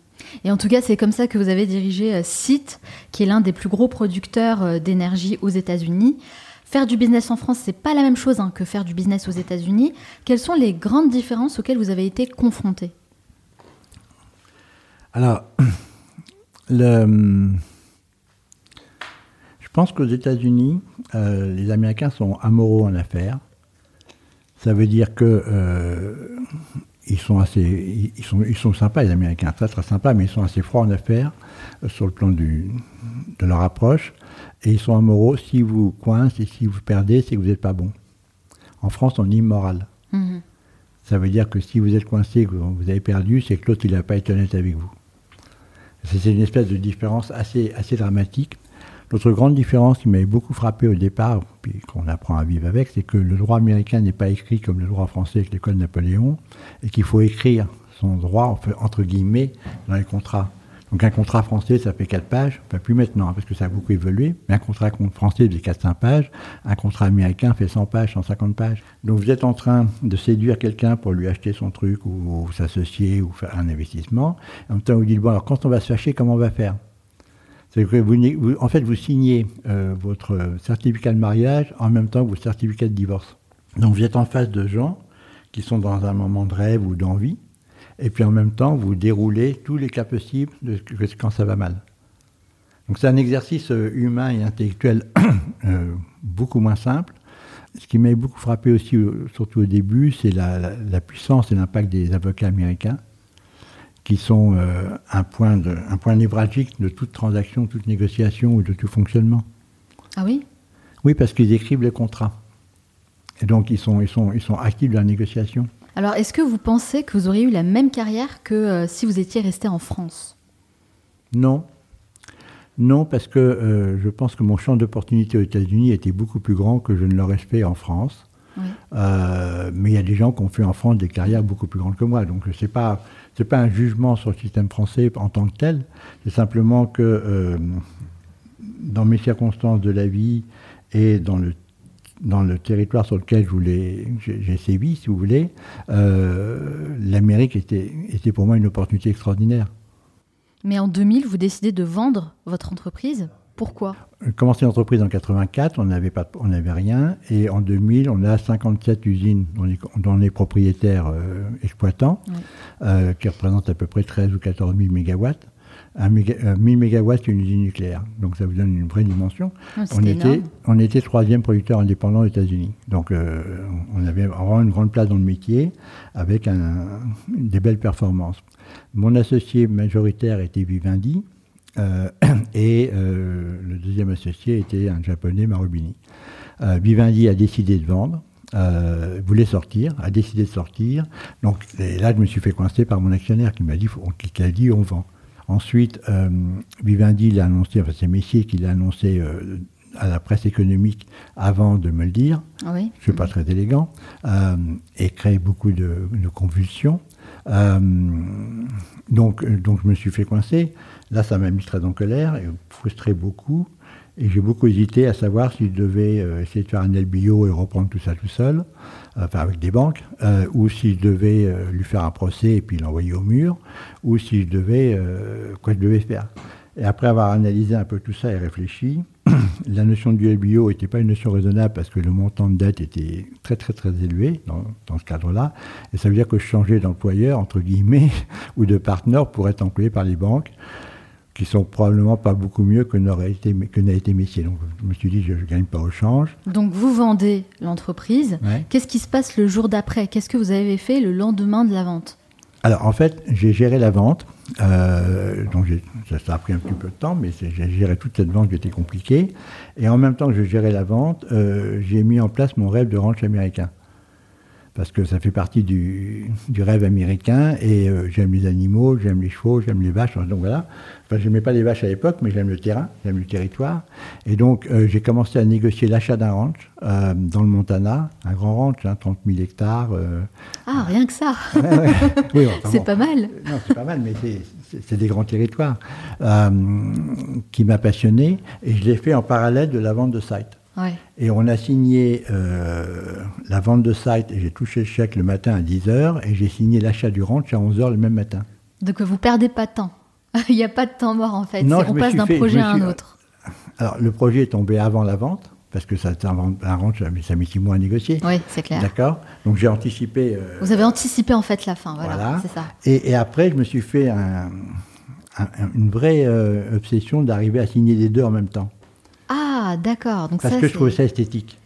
Et en tout cas, c'est comme ça que vous avez dirigé euh, Site, qui est l'un des plus gros producteurs euh, d'énergie aux États-Unis. Faire du business en France, c'est pas la même chose hein, que faire du business aux États-Unis. Quelles sont les grandes différences auxquelles vous avez été confronté Alors, *clears throat* le, je pense qu'aux États-Unis, euh, les Américains sont amoraux en affaires. Ça veut dire que euh, ils sont assez, ils sont, ils sont sympas les Américains, très très sympas, mais ils sont assez froids en affaires euh, sur le plan du, de leur approche. Et ils sont amoraux. Si vous coincez et si vous perdez, c'est que vous n'êtes pas bon. En France, on est immoral. Mm-hmm. Ça veut dire que si vous êtes coincé, que vous avez perdu, c'est que l'autre il n'a pas été honnête avec vous. C'est une espèce de différence assez, assez dramatique. L'autre grande différence qui m'avait beaucoup frappé au départ, puis qu'on apprend à vivre avec, c'est que le droit américain n'est pas écrit comme le droit français avec l'école Napoléon, et qu'il faut écrire son droit, entre guillemets, dans les contrats. Donc un contrat français, ça fait 4 pages, pas plus maintenant, parce que ça a beaucoup évolué, mais un contrat français fait 4-5 pages, un contrat américain fait 100 pages, 150 pages. Donc vous êtes en train de séduire quelqu'un pour lui acheter son truc, ou, s'associer, ou faire un investissement, en même temps vous dites, bon alors quand on va se fâcher, comment on va faire? Que vous, en fait, vous signez euh, votre certificat de mariage en même temps que votre certificat de divorce. Donc vous êtes en face de gens qui sont dans un moment de rêve ou d'envie, et puis en même temps, vous déroulez tous les cas possibles de quand ça va mal. Donc c'est un exercice euh, humain et intellectuel *coughs* euh, beaucoup moins simple. Ce qui m'a beaucoup frappé aussi, surtout au début, c'est la, puissance et l'impact des avocats américains, qui sont euh, un, point de, un point névralgique de toute transaction, toute négociation ou de tout fonctionnement. Ah oui? Oui, parce qu'ils écrivent les contrats. Et donc ils sont, ils sont, ils sont actifs dans la négociation. Alors est-ce que vous pensez que vous auriez eu la même carrière que euh, si vous étiez resté en France? Non, non, parce que euh, je pense que mon champ d'opportunité aux États-Unis était beaucoup plus grand que je ne l'aurais fait en France. Euh, mais il y a des gens qui ont fait en France des carrières beaucoup plus grandes que moi. Donc ce n'est pas, pas un jugement sur le système français en tant que tel. C'est simplement que euh, dans mes circonstances de la vie et dans le, dans le territoire sur lequel j'ai sévi, si vous voulez, euh, l'Amérique était, était pour moi une opportunité extraordinaire. Mais en 2000, vous décidez de vendre votre entreprise? Pourquoi? J'ai commencé l'entreprise en 84, on n'avait pas, on n'avait rien, et en 2000, on a 57 usines dont les, dont les propriétaires euh, exploitants, Oui. euh, qui représentent à peu près 13 ou 14 000 mégawatts. Un méga, euh, 1000 mégawatts, c'est une usine nucléaire, donc ça vous donne une vraie dimension. Ah, On était, on était troisième producteur indépendant aux États-Unis. Donc, euh, on avait vraiment une grande place dans le métier avec un- des belles performances. Mon associé majoritaire était Vivendi euh, *clears throat* et euh, le deuxième associé était un japonais, Marubini. Euh, Vivendi a décidé de vendre. euh, voulait sortir, a décidé de sortir. Donc là, je me suis fait coincer par mon actionnaire qui m'a dit, qui a dit, on vend. Ensuite, euh, Vivendi l'a annoncé, enfin c'est Messier qui l'a annoncé euh, à la presse économique avant de me le dire, Ah oui je ne suis pas très élégant, euh, et créé beaucoup de, de convulsions. Euh, donc, euh, donc je me suis fait coincer. Là, ça m'a mis très en colère et frustré beaucoup. Et j'ai beaucoup hésité à savoir si je devais euh, essayer de faire un LBO et reprendre tout ça tout seul, euh, enfin avec des banques, euh, ou si je devais lui faire un procès et puis l'envoyer au mur, ou si je devais, quoi je devais faire. Et après avoir analysé un peu tout ça et réfléchi, *clears throat* la notion du LBO n'était pas une notion raisonnable parce que le montant de dette était très très très élevé dans, dans ce cadre-là. Et ça veut dire que je changeais d'employeur, entre guillemets, *laughs* ou de partenaire pour être employé par les banques, qui sont probablement pas beaucoup mieux que n'aurait été, n'a été Messier. Donc je me suis dit, je ne gagne pas au change. Donc vous vendez l'entreprise. Ouais. Qu'est-ce qui se passe le jour d'après? Qu'est-ce que vous avez fait le lendemain de la vente? Alors en fait, j'ai géré la vente. Euh, donc ça, ça a pris un petit peu de temps, mais j'ai géré toute cette vente qui était compliquée. Et en même temps que je gérais la vente, euh, j'ai mis en place mon rêve de ranch américain. Parce que ça fait partie du, du rêve américain et euh, j'aime les animaux, j'aime les chevaux, j'aime les vaches. Donc voilà. Enfin, j'aimais pas les vaches à l'époque, mais j'aime le terrain, j'aime le territoire. Et donc euh, j'ai commencé à négocier l'achat d'un ranch euh, dans le Montana, un grand ranch, hein, 30 000 hectares. Ah, rien que ça ouais, ouais. *laughs* Oui, enfin, C'est bon. pas mal Non, c'est pas mal, mais c'est- des grands territoires qui m'a passionné et je l'ai fait en parallèle de la vente de site. Ouais. Et on a signé euh, la vente de site et j'ai touché le chèque le matin à 10h et j'ai signé l'achat du ranch à 11h le même matin. Donc vous perdez pas de temps. *laughs* Il n'y a pas de temps mort en fait. Non, On passe d'un projet à un suis- autre. Alors le projet est tombé avant la vente parce que ça, c'est un, un ranch, ça met- ça met six mois à négocier. Oui, c'est clair. D'accord Donc j'ai anticipé. euh, Vous avez anticipé en fait la fin, voilà, Voilà. c'est ça. Et, et après, je me suis fait un- un- une vraie euh, obsession d'arriver à signer les deux en même temps. Ah, d'accord. Donc Parce ça, que je trouvais ça esthétique.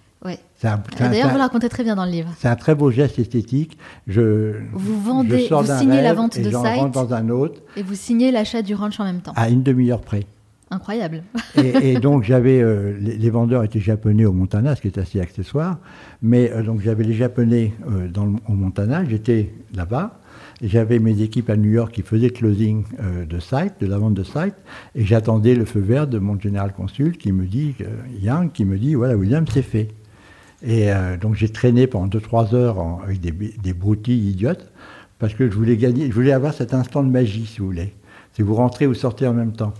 C'est un- D'ailleurs, vous le racontez très bien dans le livre. c'est un très beau geste esthétique. Je, Vous vendez- je vous signez la vente de site. rentre dans un autre Et vous signez l'achat du ranch en même temps. à une demi-heure près. Incroyable. Et, et *laughs* donc j'avais euh, les, les vendeurs étaient japonais au Montana, ce qui est assez accessoire. Mais euh, donc j'avais les japonais euh, dans le- au Montana, j'étais là-bas. J'avais mes équipes à New York qui faisaient closing euh, de site, de la vente de site, et j'attendais le feu vert de mon général consul qui me dit, euh, Yang, qui me dit, voilà William, c'est fait. Et euh, donc j'ai traîné pendant 2-3 heures avec des, des broutilles idiotes, parce que je voulais gagner, je voulais avoir cet instant de magie, si vous voulez. C'est vous rentrez ou sortez en même temps.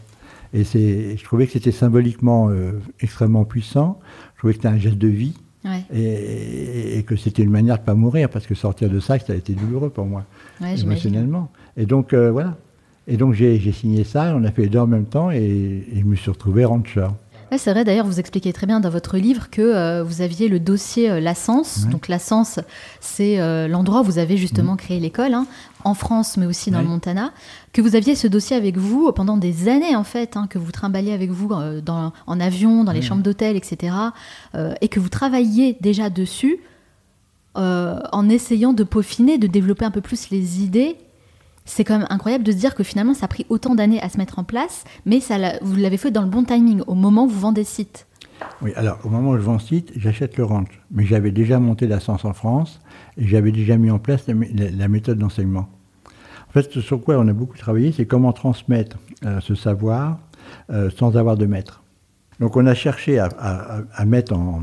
Et je trouvais que c'était symboliquement extrêmement puissant. Je trouvais que c'était un geste de vie Ouais, et, et que c'était une manière de ne pas mourir parce que sortir de ça, ça a été douloureux pour moi, ouais émotionnellement. Et donc euh, voilà. Et donc j'ai, j'ai signé ça, on a fait les deux en même temps et, et je me suis retrouvé rancher. C'est vrai, d'ailleurs, vous expliquez très bien dans votre livre que euh, vous aviez le dossier euh, La Sens. Ouais. Donc, La Sens, c'est euh, l'endroit où vous avez justement Mhm. créé l'école, hein, en France, mais aussi dans Ouais. le Montana. Que vous aviez ce dossier avec vous pendant des années, en fait, hein, que vous trimballiez avec vous euh, dans, en avion, dans les chambres d'hôtel, etc. et que vous travailliez déjà dessus en essayant de peaufiner, de développer un peu plus les idées. C'est quand même incroyable de se dire que finalement, ça a pris autant d'années à se mettre en place, mais ça vous l'avez fait dans le bon timing, au moment où vous vendez site. Oui, alors au moment où je vends site, j'achète le ranch. Mais j'avais déjà monté la Sens en France et j'avais déjà mis en place la méthode d'enseignement. En fait, ce sur quoi on a beaucoup travaillé, c'est comment transmettre euh, ce savoir euh, sans avoir de maître. Donc on a cherché à, mettre en,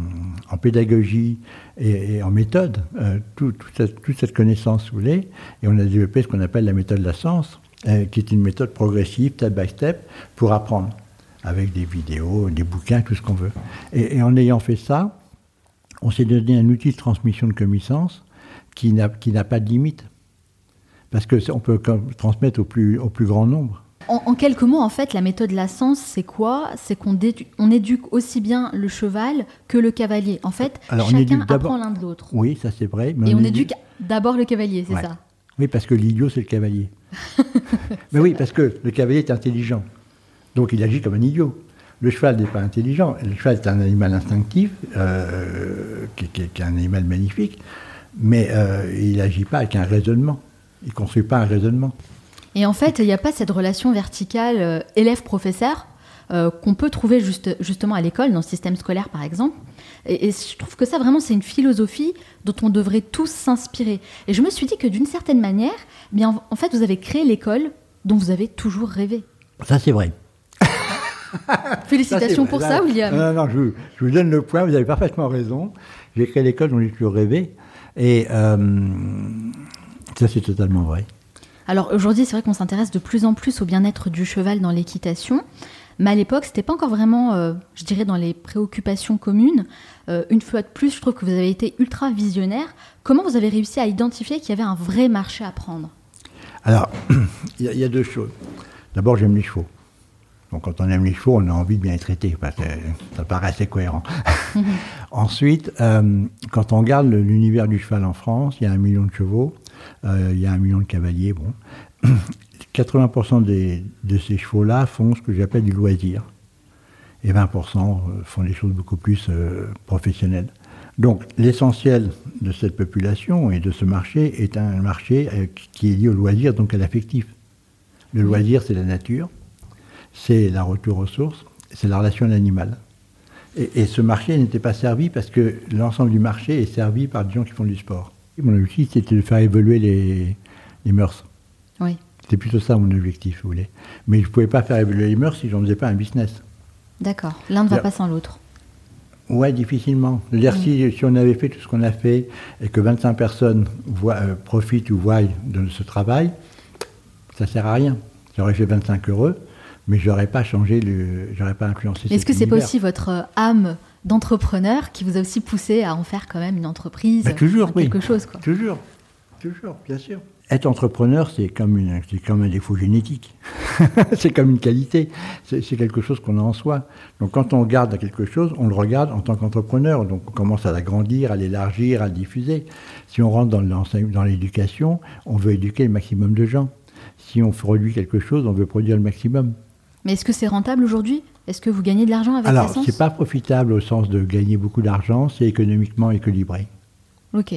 pédagogie et, en méthode euh, tout- toute, cette, connaissance, si vous voulez, et on a développé ce qu'on appelle la méthode de la sens, euh, qui est une méthode progressive, step by step, pour apprendre, avec des vidéos, des bouquins, tout ce qu'on veut. Et, en ayant fait ça, on s'est donné un outil de transmission de connaissances qui n'a pas de limite. Parce qu'on peut transmettre au plus grand nombre. En, en quelques mots, en fait, la méthode La Sens, c'est quoi? C'est qu'on on éduque aussi bien le cheval que le cavalier. En fait, Alors, chacun apprend l'un de l'autre. Oui, ça c'est vrai. mais Et on éduque d'abord le cavalier, c'est Ouais. ça? Oui, parce que l'idiot, c'est le cavalier. *laughs* Mais oui, parce que le cavalier est intelligent. Donc il agit comme un idiot. Le cheval n'est pas intelligent. Le cheval est un animal instinctif, euh, qui, qui- qui est un animal magnifique, mais euh, il n'agit pas avec un raisonnement. Il ne construit pas un raisonnement. Et en fait, il n'y a pas cette relation verticale euh, élève-professeur euh, qu'on peut trouver juste, justement à l'école, dans le système scolaire par exemple. Et, et je trouve que ça vraiment, c'est une philosophie dont on devrait tous s'inspirer. Et je me suis dit que d'une certaine manière, eh bien, en- en fait, vous avez créé l'école dont vous avez toujours rêvé. Ça, c'est vrai. *laughs* Félicitations pour vrai. ça, William. Non, non, je, vous- je vous donne le point, vous avez parfaitement raison. J'ai créé l'école dont j'ai toujours rêvé. Et euh, ça, c'est totalement vrai. Alors aujourd'hui, c'est vrai qu'on s'intéresse de plus en plus au bien-être du cheval dans l'équitation. Mais à l'époque, c'était pas encore vraiment, euh, je dirais, dans les préoccupations communes. Euh, une fois de plus, je trouve que vous avez été ultra visionnaire. Comment vous avez réussi à identifier qu'il y avait un vrai marché à prendre? Alors, *clears throat* il y, a- il y a deux choses. D'abord, j'aime les chevaux. Donc, quand on aime les chevaux, on a envie de bien les traiter. Parce que ça paraît assez cohérent. *laughs* Ensuite, euh, quand on regarde l'univers du cheval en France, il y a un million de chevaux, il y a un million de cavaliers. Bon, *clears throat* 80% des- de ces chevaux-là font ce que j'appelle du loisir. Et 20% font des choses beaucoup plus euh, professionnelles. Donc, l'essentiel de cette population et de ce marché est un marché euh, qui est lié au loisir, donc à l'affectif. Le loisir, c'est la nature, c'est la retour aux sources, c'est la relation à l'animal. Et, et ce marché n'était pas servi parce que l'ensemble du marché est servi par des gens qui font du sport. Mon objectif, c'était de faire évoluer les, les mœurs. Oui. C'était plutôt ça mon objectif, si vous voulez. Mais je ne pouvais pas faire évoluer les mœurs si je n'en faisais pas un business. D'accord. L'un ne va pas sans l'autre. Ouais, difficilement. C'est-à-dire si, si on avait fait tout ce qu'on a fait et que 25 personnes voient, euh, profitent ou voient de ce travail, ça sert à rien. J'aurais fait 25 heureux, mais j'aurais pas changé j'aurais pas influencé. Est-ce que c'est pas aussi votre euh, âme d'entrepreneur qui vous a aussi poussé à en faire quand même une entreprise Bah, toujours, oui. quelque chose quoi. Toujours, toujours, bien sûr. Être entrepreneur, c'est comme, une, c'est comme un défaut génétique. *laughs* c'est comme une qualité. C'est, c'est quelque chose qu'on a en soi. Donc quand on regarde à quelque chose, on le regarde en tant qu'entrepreneur. Donc on commence à l'agrandir, à l'élargir, à le diffuser. Si on rentre dans l'éducation, on veut éduquer le maximum de gens. Si on produit quelque chose, on veut produire le maximum. Mais est-ce que c'est rentable aujourd'hui? Est-ce que vous gagnez de l'argent avec Alors, l'essence? c'est pas profitable au sens de gagner beaucoup d'argent, c'est économiquement équilibré. Ok.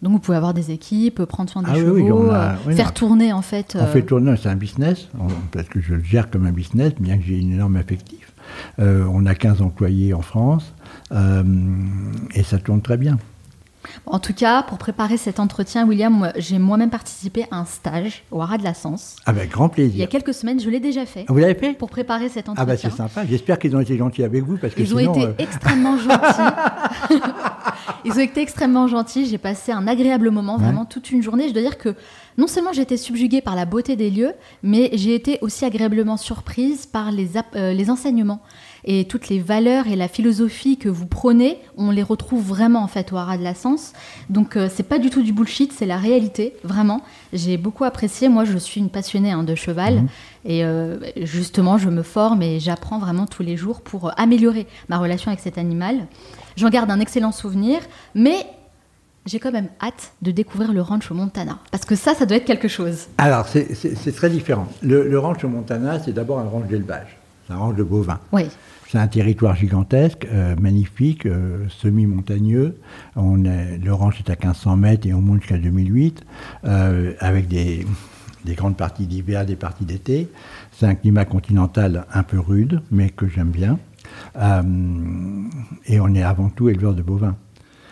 Donc vous pouvez avoir des équipes, prendre soin des Ah chevaux, oui, on a- euh, oui, faire tourner en fait. On euh, fait tourner, c'est un business, on- parce que je le gère comme un business, bien que j'ai une énorme affectif. Euh, on a 15 employés en France, euh, et ça tourne très bien. En tout cas, pour préparer cet entretien, William, j'ai moi-même participé à un stage au Haras de la Sens. Avec grand Il y a plaisir. quelques semaines, je l'ai déjà fait Vous l'avez fait? Pour préparer cet Ah bah entretien. c'est sympa, j'espère qu'ils ont été gentils avec vous, parce que Ils ont été euh, extrêmement *laughs* gentils. *laughs* Ils ont été extrêmement gentils. J'ai passé un agréable moment, Ouais. vraiment toute une journée. Je dois dire que non seulement j'ai été subjuguée par la beauté des lieux, mais j'ai été aussi agréablement surprise par les, euh, les enseignements. Et toutes les valeurs et la philosophie que vous prenez, on les retrouve vraiment en fait au Haras de la Sens. Donc euh, c'est pas du tout du bullshit, c'est la réalité, vraiment. J'ai beaucoup apprécié. Moi, je suis une passionnée hein, de cheval Mhm. et euh, justement, je me forme et j'apprends vraiment tous les jours pour euh, améliorer ma relation avec cet animal. J'en garde un excellent souvenir, mais j'ai quand même hâte de découvrir le ranch au Montana parce que ça, ça doit être quelque chose. Alors, c'est- très différent. Le, le ranch au Montana, c'est d'abord un ranch d'élevage. C'est un ranch de. Oui. C'est un territoire gigantesque, euh, magnifique, euh, semi-montagneux. On est- le ranch est à 1500 mètres et on monte jusqu'à 2008, euh, avec des, des grandes parties d'hiver, des parties d'été. C'est un climat continental un peu rude, mais que j'aime bien. Et on est avant tout éleveur de bovins.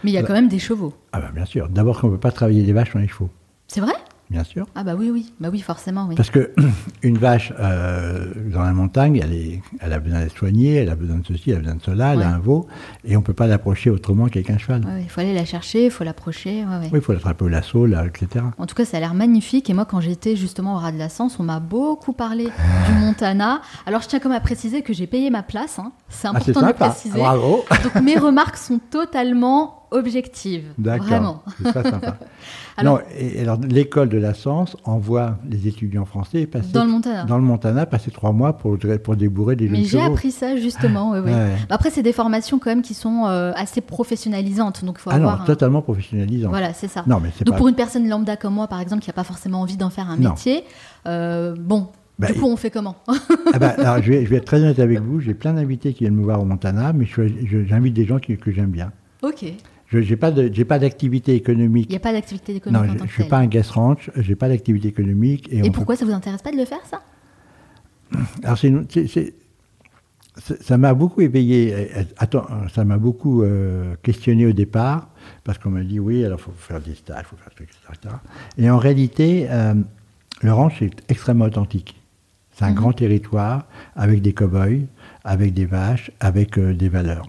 Mais il y a quand même des chevaux. Ah ben bien sûr. D'abord qu'on ne peut pas travailler des vaches sans les chevaux, C'est vrai? Bien sûr. Ah bah oui, oui. Bah oui, forcément, oui. Parce que *clears throat* une vache euh, dans la montagne, elle, est- elle a besoin d'être soignée, elle a besoin de ceci, elle a besoin de cela, elle a un veau, et on ne peut pas l'approcher autrement qu'avec un cheval. Ouais, Il faut aller la chercher, il faut l'approcher. ouais. Oui, il faut l'attraper au lasso, là, etc. En tout cas, ça a l'air magnifique. Et moi, quand j'étais justement au Ras de la Sens, on m'a beaucoup parlé du *laughs* Montana. Alors, je tiens comme à préciser que j'ai payé ma place. hein. C'est Ah, important de le préciser. Bravo. Donc, mes remarques sont totalement objectives. D'accord. Vraiment. C'est sympa. *laughs* Alors- non, et alors l'école de la Science envoie les étudiants français passer Dans le Montana. dans le Montana, passer trois mois pour, pour débourrer des Mais jeunes j'ai chevaux. appris ça justement. oui, oui. Ouais. Après, c'est des formations quand même qui sont euh, assez professionnalisantes. Donc, il faut Ah non, avoir. un- totalement professionnalisant. Voilà, c'est ça. Non, mais c'est Donc pas. pour une personne lambda comme moi, par exemple, qui n'a pas forcément envie d'en faire un Non. métier, euh, bon, Bah, du coup, on fait comment *laughs* Ah bah, alors, je, vais, je vais être très honnête avec vous. J'ai plein d'invités qui viennent me voir au Montana, mais je- je- j'invite des gens qui- que j'aime bien. Ok. Il Je n'ai pas de- j'ai pas d'activité économique. n'y a pas d'activité Non, économique en je ne suis pas un guest ranch, j'ai pas d'activité économique. Et, pourquoi ça vous intéresse pas de le faire, ça? Alors, c'est une- c'est- c'est- c'est- ça m'a beaucoup éveillé. Attends, ça m'a beaucoup euh, questionné au départ, parce qu'on m'a dit oui, alors il faut faire des stages, il faut faire etc., etc. Et en réalité, euh, le ranch est extrêmement authentique. C'est un Mhm. grand territoire avec des cow-boys, avec des vaches, avec euh, des valeurs.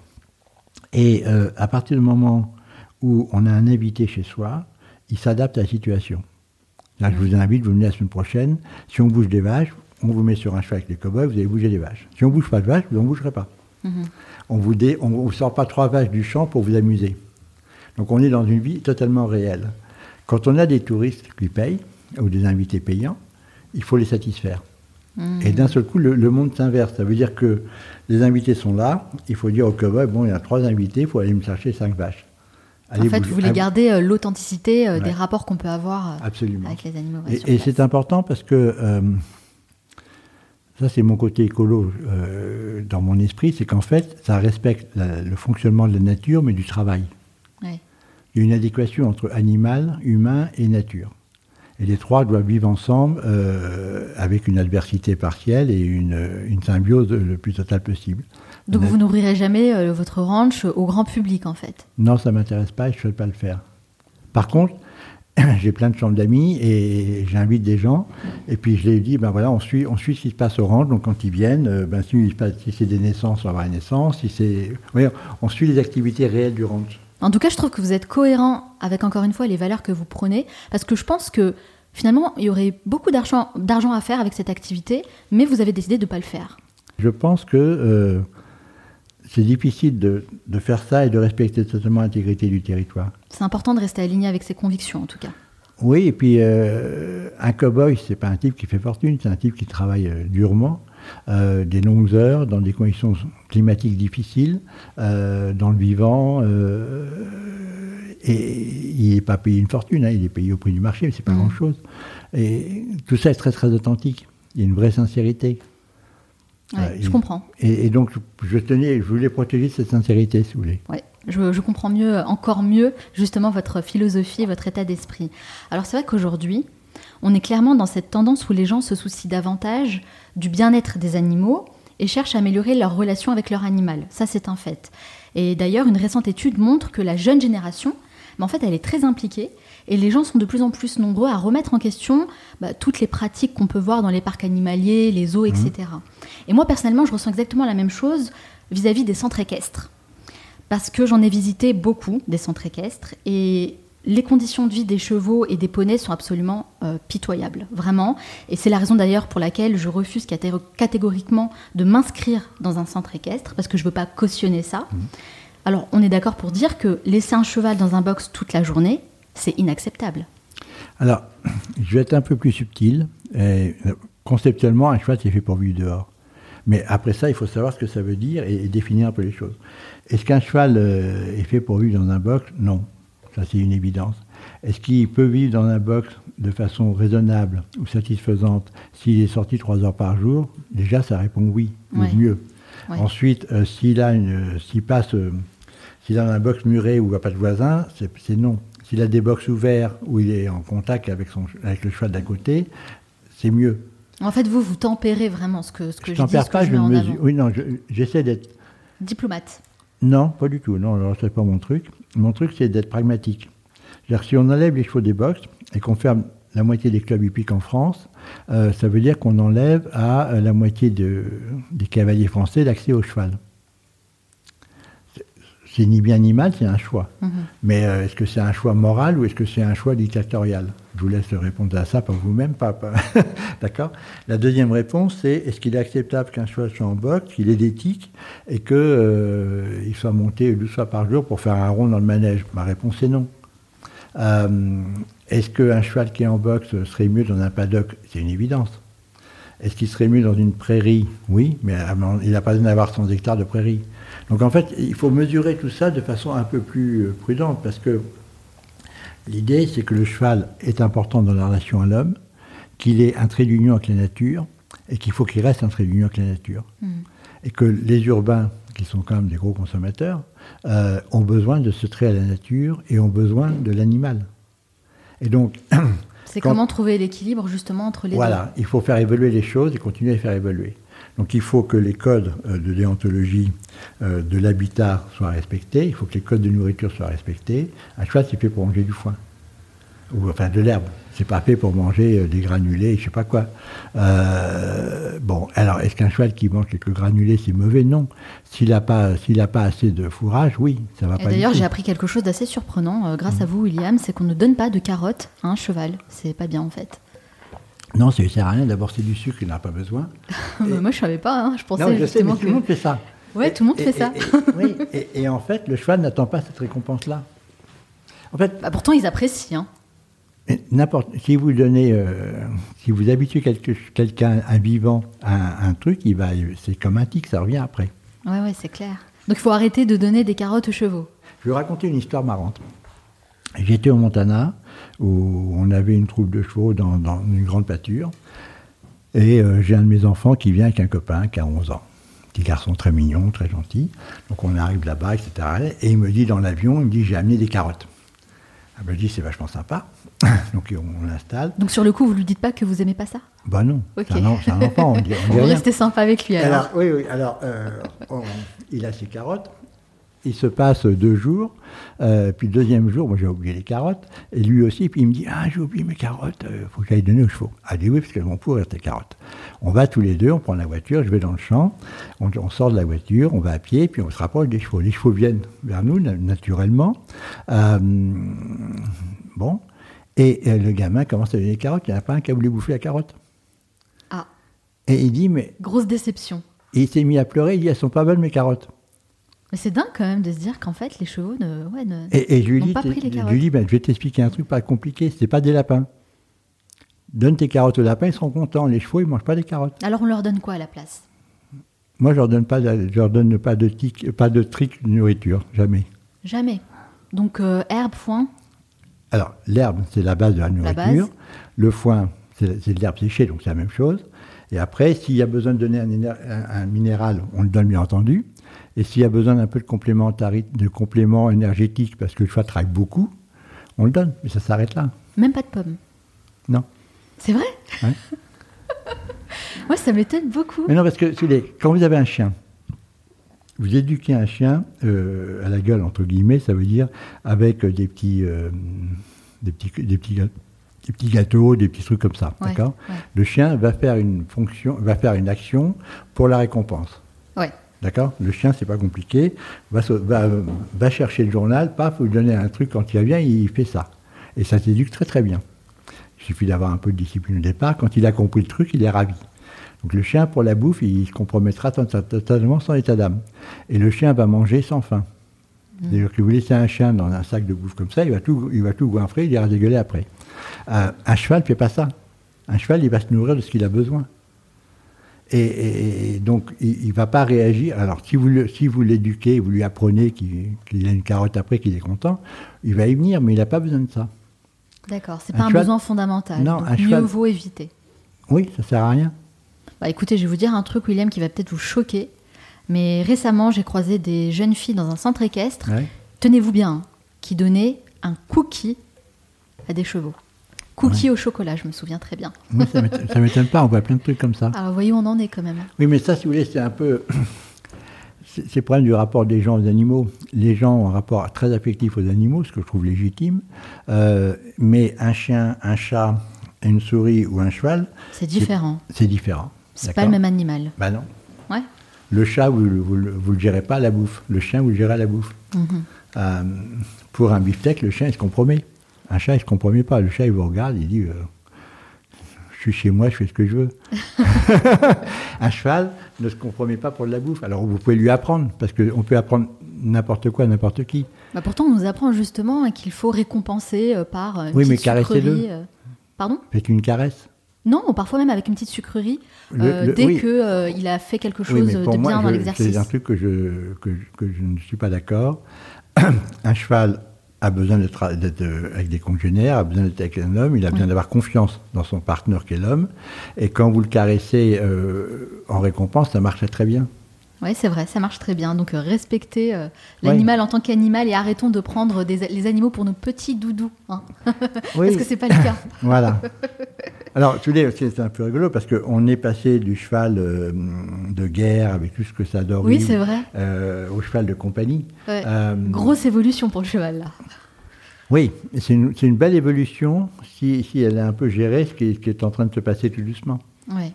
Et euh, à partir du moment où on a un invité chez soi, il s'adapte à la situation. Là, je vous invite, vous venez la semaine prochaine. Si on bouge des vaches, on vous met sur un cheval avec les cow-boys, vous allez bouger des vaches. Si on ne bouge pas de vaches, vous n'en bougerez pas. Mhm. On vous dé- on vous sort pas trois vaches du champ pour vous amuser. Donc on est dans une vie totalement réelle. Quand on a des touristes qui payent, ou des invités payants, il faut les satisfaire. Mhm. Et d'un seul coup, le, le monde s'inverse. Ça veut dire que les invités sont là, il faut dire au cow-boy, bon, il y a trois invités, il faut aller me chercher cinq vaches. En fait, vous voulez garder euh, l'authenticité euh, des rapports qu'on peut avoir euh, Absolument. avec les animaux. ouais, Et, c'est important parce que ça, c'est mon côté écolo dans mon esprit, c'est qu'en fait, ça respecte la- le fonctionnement de la nature, mais du travail. Ouais. Il y a une adéquation entre animal, humain et nature. Et les trois doivent vivre ensemble euh, avec une adversité partielle et une, une symbiose le plus totale possible. Donc vous n'ouvrirez jamais euh, votre ranch au grand public, en fait? Non, ça m'intéresse pas et je ne souhaite pas le faire. Par contre, *clears throat* j'ai plein de chambres d'amis et j'invite des gens. Et puis je les dis, ben voilà, on suit, on suit ce qui se passe au ranch. Donc quand ils viennent, euh, ben, si, si c'est des naissances, on va avoir une naissance. Si c'est, on suit les activités réelles du ranch. En tout cas, je trouve que vous êtes cohérent avec, encore une fois, les valeurs que vous prenez, parce que je pense que finalement, il y aurait beaucoup d'argent à faire avec cette activité, mais vous avez décidé de ne pas le faire. Je pense que euh, c'est difficile de, de faire ça et de respecter totalement l'intégrité du territoire. C'est important de rester aligné avec ses convictions, en tout cas. Oui, et puis euh, un cow-boy, c'est pas un type qui fait fortune, c'est un type qui travaille euh, durement, euh, des longues heures, dans des conditions climatiques difficiles, euh, dans le vivant, euh, et il n'est pas payé une fortune, hein, il est payé au prix du marché, mais c'est pas Mhm. grand-chose. Et tout ça est très très authentique. Il y a une vraie sincérité. Ouais, Euh, je comprends. Et, et donc, je tenais, je voulais protéger cette sincérité, si vous voulez. Ouais, je, je comprends mieux, encore mieux, justement votre philosophie, votre état d'esprit. Alors c'est vrai qu'aujourd'hui, on est clairement dans cette tendance où les gens se soucient davantage du bien-être des animaux et cherchent à améliorer leur relation avec leur animal. Ça, c'est un fait. Et d'ailleurs, une récente étude montre que la jeune génération, mais en fait, elle est très impliquée et les gens sont de plus en plus nombreux à remettre en question bah, toutes les pratiques qu'on peut voir dans les parcs animaliers, les zoos, etc. Et moi, personnellement, je ressens exactement la même chose vis-à-vis des centres équestres parce que j'en ai visité beaucoup des centres équestres et les conditions de vie des chevaux et des poneys sont absolument euh, pitoyables, vraiment. Et c'est la raison d'ailleurs pour laquelle je refuse catégoriquement de m'inscrire dans un centre équestre, parce que je ne veux pas cautionner ça. Mmh. Alors, on est d'accord pour dire que laisser un cheval dans un box toute la journée, c'est inacceptable. Alors, *clears throat* je vais être un peu plus subtil. Et, conceptuellement, un cheval, c'est fait pour vivre dehors. Mais après ça, il faut savoir ce que ça veut dire et, définir un peu les choses. Est-ce qu'un cheval euh, est fait pour vivre dans un box? Non. Ça, c'est une évidence. Est-ce qu'il peut vivre dans un box de façon raisonnable ou satisfaisante s'il est sorti trois heures par jour? Déjà, ça répond oui, ou mieux. Ensuite, euh, s'il a une, s'il passe, euh, s'il a un box muré où il n'y a pas de voisin, c'est non. S'il a des box ouverts où il est en contact avec, son, avec le cheval d'à côté, c'est mieux. En fait, vous, vous tempérez vraiment ce que, ce que je, je tempère pas, je, mesure. Oui, non, j'essaie d'être. Diplomate. Non, pas du tout. Non, c'est pas mon truc. Mon truc, c'est d'être pragmatique. C'est-à-dire si on enlève les chevaux des box et qu'on ferme la moitié des clubs hippiques en France, euh, ça veut dire qu'on enlève à euh, la moitié de, des cavaliers français l'accès au cheval c'est ni bien ni mal, c'est un choix. Mhm. Mais euh, est-ce que c'est un choix moral ou est-ce que c'est un choix dictatorial? Je vous laisse répondre à ça par vous-même, papa. *laughs* D'accord? La deuxième réponse, c'est est-ce qu'il est acceptable qu'un cheval soit en boxe, qu'il ait d'éthique et qu'il euh, soit monté 12 fois par jour pour faire un rond dans le manège? Ma réponse est non. Euh, est-ce qu'un cheval qui est en boxe serait mieux dans un paddock? C'est une évidence. Est-ce qu'il serait mieux dans une prairie? Oui, mais il n'a pas besoin d'avoir 100 hectares de prairie. Donc en fait, il faut mesurer tout ça de façon un peu plus euh, prudente, parce que l'idée, c'est que le cheval est important dans la relation à l'homme, qu'il est un trait d'union avec la nature, et qu'il faut qu'il reste un trait d'union avec la nature. Mm. Et que les urbains, qui sont quand même des gros consommateurs, euh, ont besoin de ce trait à la nature et ont besoin de l'animal. Et donc... C'est *clears throat* comment trouver l'équilibre justement entre les deux? Voilà, il faut faire évoluer les choses et continuer à les faire évoluer. Donc il faut que les codes euh, de déontologie euh, de l'habitat soient respectés, il faut que les codes de nourriture soient respectés. Un cheval, c'est fait pour manger du foin, ou enfin de l'herbe. C'est pas fait pour manger euh, des granulés, je sais pas quoi. bon, alors est-ce qu'un cheval qui mange quelques granulés, c'est mauvais? Non. S'il n'a pas, s'il a pas assez de fourrage, oui, ça va pas. D'ailleurs, j'ai appris quelque chose d'assez surprenant grâce à mmh. vous, William, c'est qu'on ne donne pas de carottes à un cheval. C'est pas bien en fait. Non, ça ne sert à rien. D'abord, c'est du sucre, il n'a pas besoin. *laughs* Moi, je ne savais pas. Hein. Je pensais non, je sais, mais tout le monde fait ça. Oui, tout le monde fait ça. oui, et, en fait, le cheval n'attend pas cette récompense-là. En fait, bah, pourtant, ils apprécient. Hein. N'importe. Si vous donnez, euh, si vous habituez quelqu'un, un vivant, à un, truc, il va, c'est comme un tic, ça revient après. Oui, ouais, c'est clair. Donc, il faut arrêter de donner des carottes aux chevaux. Je vais vous raconter une histoire marrante. J'étais au Montana où on avait une troupe de chevaux dans, une grande pâture. Et euh, j'ai un de mes enfants qui vient avec un copain qui a 11 ans. Petit garçon très mignon, très gentil. Donc on arrive là-bas, etc. Et il me dit dans l'avion, il me dit j'ai amené des carottes. Ah ben, je dis c'est vachement sympa. *laughs* Donc on l'installe. Donc sur le coup, vous lui dites pas que vous aimez pas ça? Bah non. C'est un, enfant. On, dit, on, *laughs* sympa avec lui alors. oui, oui. Alors euh, il a ses carottes il se passe deux jours, euh, puis le deuxième jour, moi j'ai oublié les carottes, et lui aussi, puis il me dit Ah, j'ai oublié mes carottes, il euh, faut que j'aille donner aux chevaux. Ah, dit oui, parce qu'elles vont pourrir tes carottes. On va tous les deux, on prend la voiture, je vais dans le champ, on, sort de la voiture, on va à pied, puis on se rapproche des chevaux. Les chevaux viennent vers nous, naturellement. Euh, bon, et le gamin commence à donner les carottes, il n'y en a pas un qui a voulu bouffer la carotte? Ah. Et il dit Mais. Grosse déception. Et il s'est mis à pleurer, il dit Elles sont pas bonnes mes carottes. Mais c'est dingue quand même de se dire qu'en fait les chevaux ne, ouais, ne et, et pas pris les carottes. Julie, ben, je vais t'expliquer un truc pas compliqué, c'est pas des lapins. Donne tes carottes aux lapins, ils seront contents. Les chevaux, ils mangent pas des carottes. Alors on leur donne quoi à la place? Moi, je leur donne pas, je leur donne pas de tic, pas de trick de nourriture, jamais. Jamais. Donc euh, herbe, foin? Alors l'herbe, c'est la base de la nourriture. le foin, c'est de l'herbe séchée, donc c'est la même chose. Et après, s'il y a besoin de donner un minéral, on le donne bien entendu. Et s'il y a besoin d'un peu de complément, de complément énergétique, parce que le cheval travaille beaucoup, on le donne, mais ça s'arrête là. Même pas de pommes Non. C'est vrai *laughs* Moi, ça m'étonne beaucoup. Mais non, parce que quand vous avez un chien, vous éduquez un chien euh, à la gueule, entre guillemets, ça veut dire avec des petits, euh, des petits, des petits, des petits gâteaux, des petits trucs comme ça, d'accord? Le chien va faire une fonction, va faire une action pour la récompense. Ouais. D'accord? Le chien, c'est pas compliqué. Va, va, chercher le journal, paf, vous lui donnez un truc quand il vient, il fait ça. Et ça s'éduque très très bien. Il suffit d'avoir un peu de discipline au départ. Quand il a compris le truc, il est ravi. Donc le chien, pour la bouffe, il se compromettra totalement sans état d'âme. Et le chien va manger sans faim. Mmh. C'est-à-dire que vous laissez un chien dans un sac de bouffe comme ça, il va tout, il va tout goinfrer, il ira dégueuler après. Euh, un cheval ne fait pas ça. Un cheval, il va se nourrir de ce qu'il a besoin. Et, donc, il ne va pas réagir. Alors, si vous, si vous l'éduquez, vous lui apprenez qu'il a une carotte après, qu'il est content, il va y venir, mais il n'a pas besoin de ça. D'accord, c'est pas un besoin fondamental. Non, un mieux vaut éviter. Oui, ça sert à rien. Bah, écoutez, je vais vous dire un truc, William, qui va peut-être vous choquer. Mais récemment, j'ai croisé des jeunes filles dans un centre équestre. Tenez-vous bien, hein, qui donnaient un cookie à des chevaux. Cookie au chocolat, je me souviens très bien. Oui, ça ne m'étonne pas, on voit plein de trucs comme ça. Alors voyons, on en est quand même. Oui, mais ça, si vous voulez, c'est un peu. *coughs* C'est le problème du rapport des gens aux animaux. Les gens ont un rapport très affectif aux animaux, ce que je trouve légitime. Euh, mais un chien, un chat, une souris ou un cheval. C'est différent. C'est différent. C'est pas le même animal. Bah non. Ouais. Le chat, vous ne le gérez pas à la bouffe. Le chien, vous le gérez à la bouffe. Mhm. Euh, pour un beefsteak, le chien, il se compromet. Un chat, il ne se compromet pas. Le chat, il vous regarde, il dit euh, Je suis chez moi, je fais ce que je veux. *laughs* un cheval ne se compromet pas pour de la bouffe. Alors, vous pouvez lui apprendre, parce qu'on peut apprendre n'importe quoi, n'importe qui. Bah pourtant, on nous apprend justement qu'il faut récompenser euh, par une oui, mais caressez-le. Euh. Pardon? Faites une caresse. Non, parfois même avec une petite sucrerie, dès qu'il a fait quelque chose de bien dans l'exercice. C'est un truc que je, que, que je ne suis pas d'accord. *clears throat* un cheval a besoin d'être avec des congénères, a besoin d'être avec un homme, il a besoin d'avoir confiance dans son partenaire qui est l'homme. Et quand vous le caressez euh, en récompense, ça marche très bien. Oui, c'est vrai, ça marche très bien. Donc euh, respectez euh, l'animal en tant qu'animal et arrêtons de prendre les animaux pour nos petits doudous. Hein. *laughs* parce que c'est pas le cas. *laughs* voilà. *laughs* Alors, tu c'est un peu rigolo parce qu'on est passé du cheval de guerre avec tout ce que ça donne oui, c'est vrai. au cheval de compagnie. Grosse évolution pour le cheval, là. Oui, c'est une, belle évolution si, elle est un peu gérée, ce qui, est, en train de se passer tout doucement. Oui.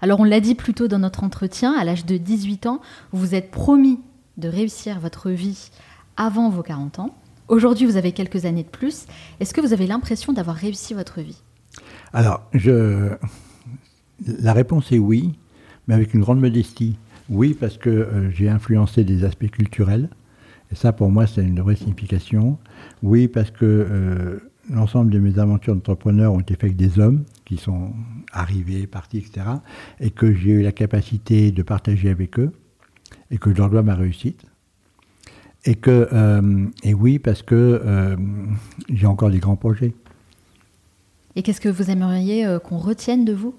Alors on l'a dit plus tôt dans notre entretien, à l'âge de 18 ans, vous êtes promis de réussir votre vie avant vos 40 ans. Aujourd'hui, vous avez quelques années de plus. Est-ce que vous avez l'impression d'avoir réussi votre vie? Alors, je... la réponse est oui, mais avec une grande modestie. Oui, parce que euh, j'ai influencé des aspects culturels. Et ça, pour moi, c'est une vraie signification. Oui, parce que euh, l'ensemble de mes aventures d'entrepreneur ont été faites avec des hommes qui sont arrivés, partis, etc. Et que j'ai eu la capacité de partager avec eux et que je leur dois ma réussite. Et, que, euh, et oui, parce que euh, j'ai encore des grands projets. Et qu'est-ce que vous aimeriez qu'on retienne de vous?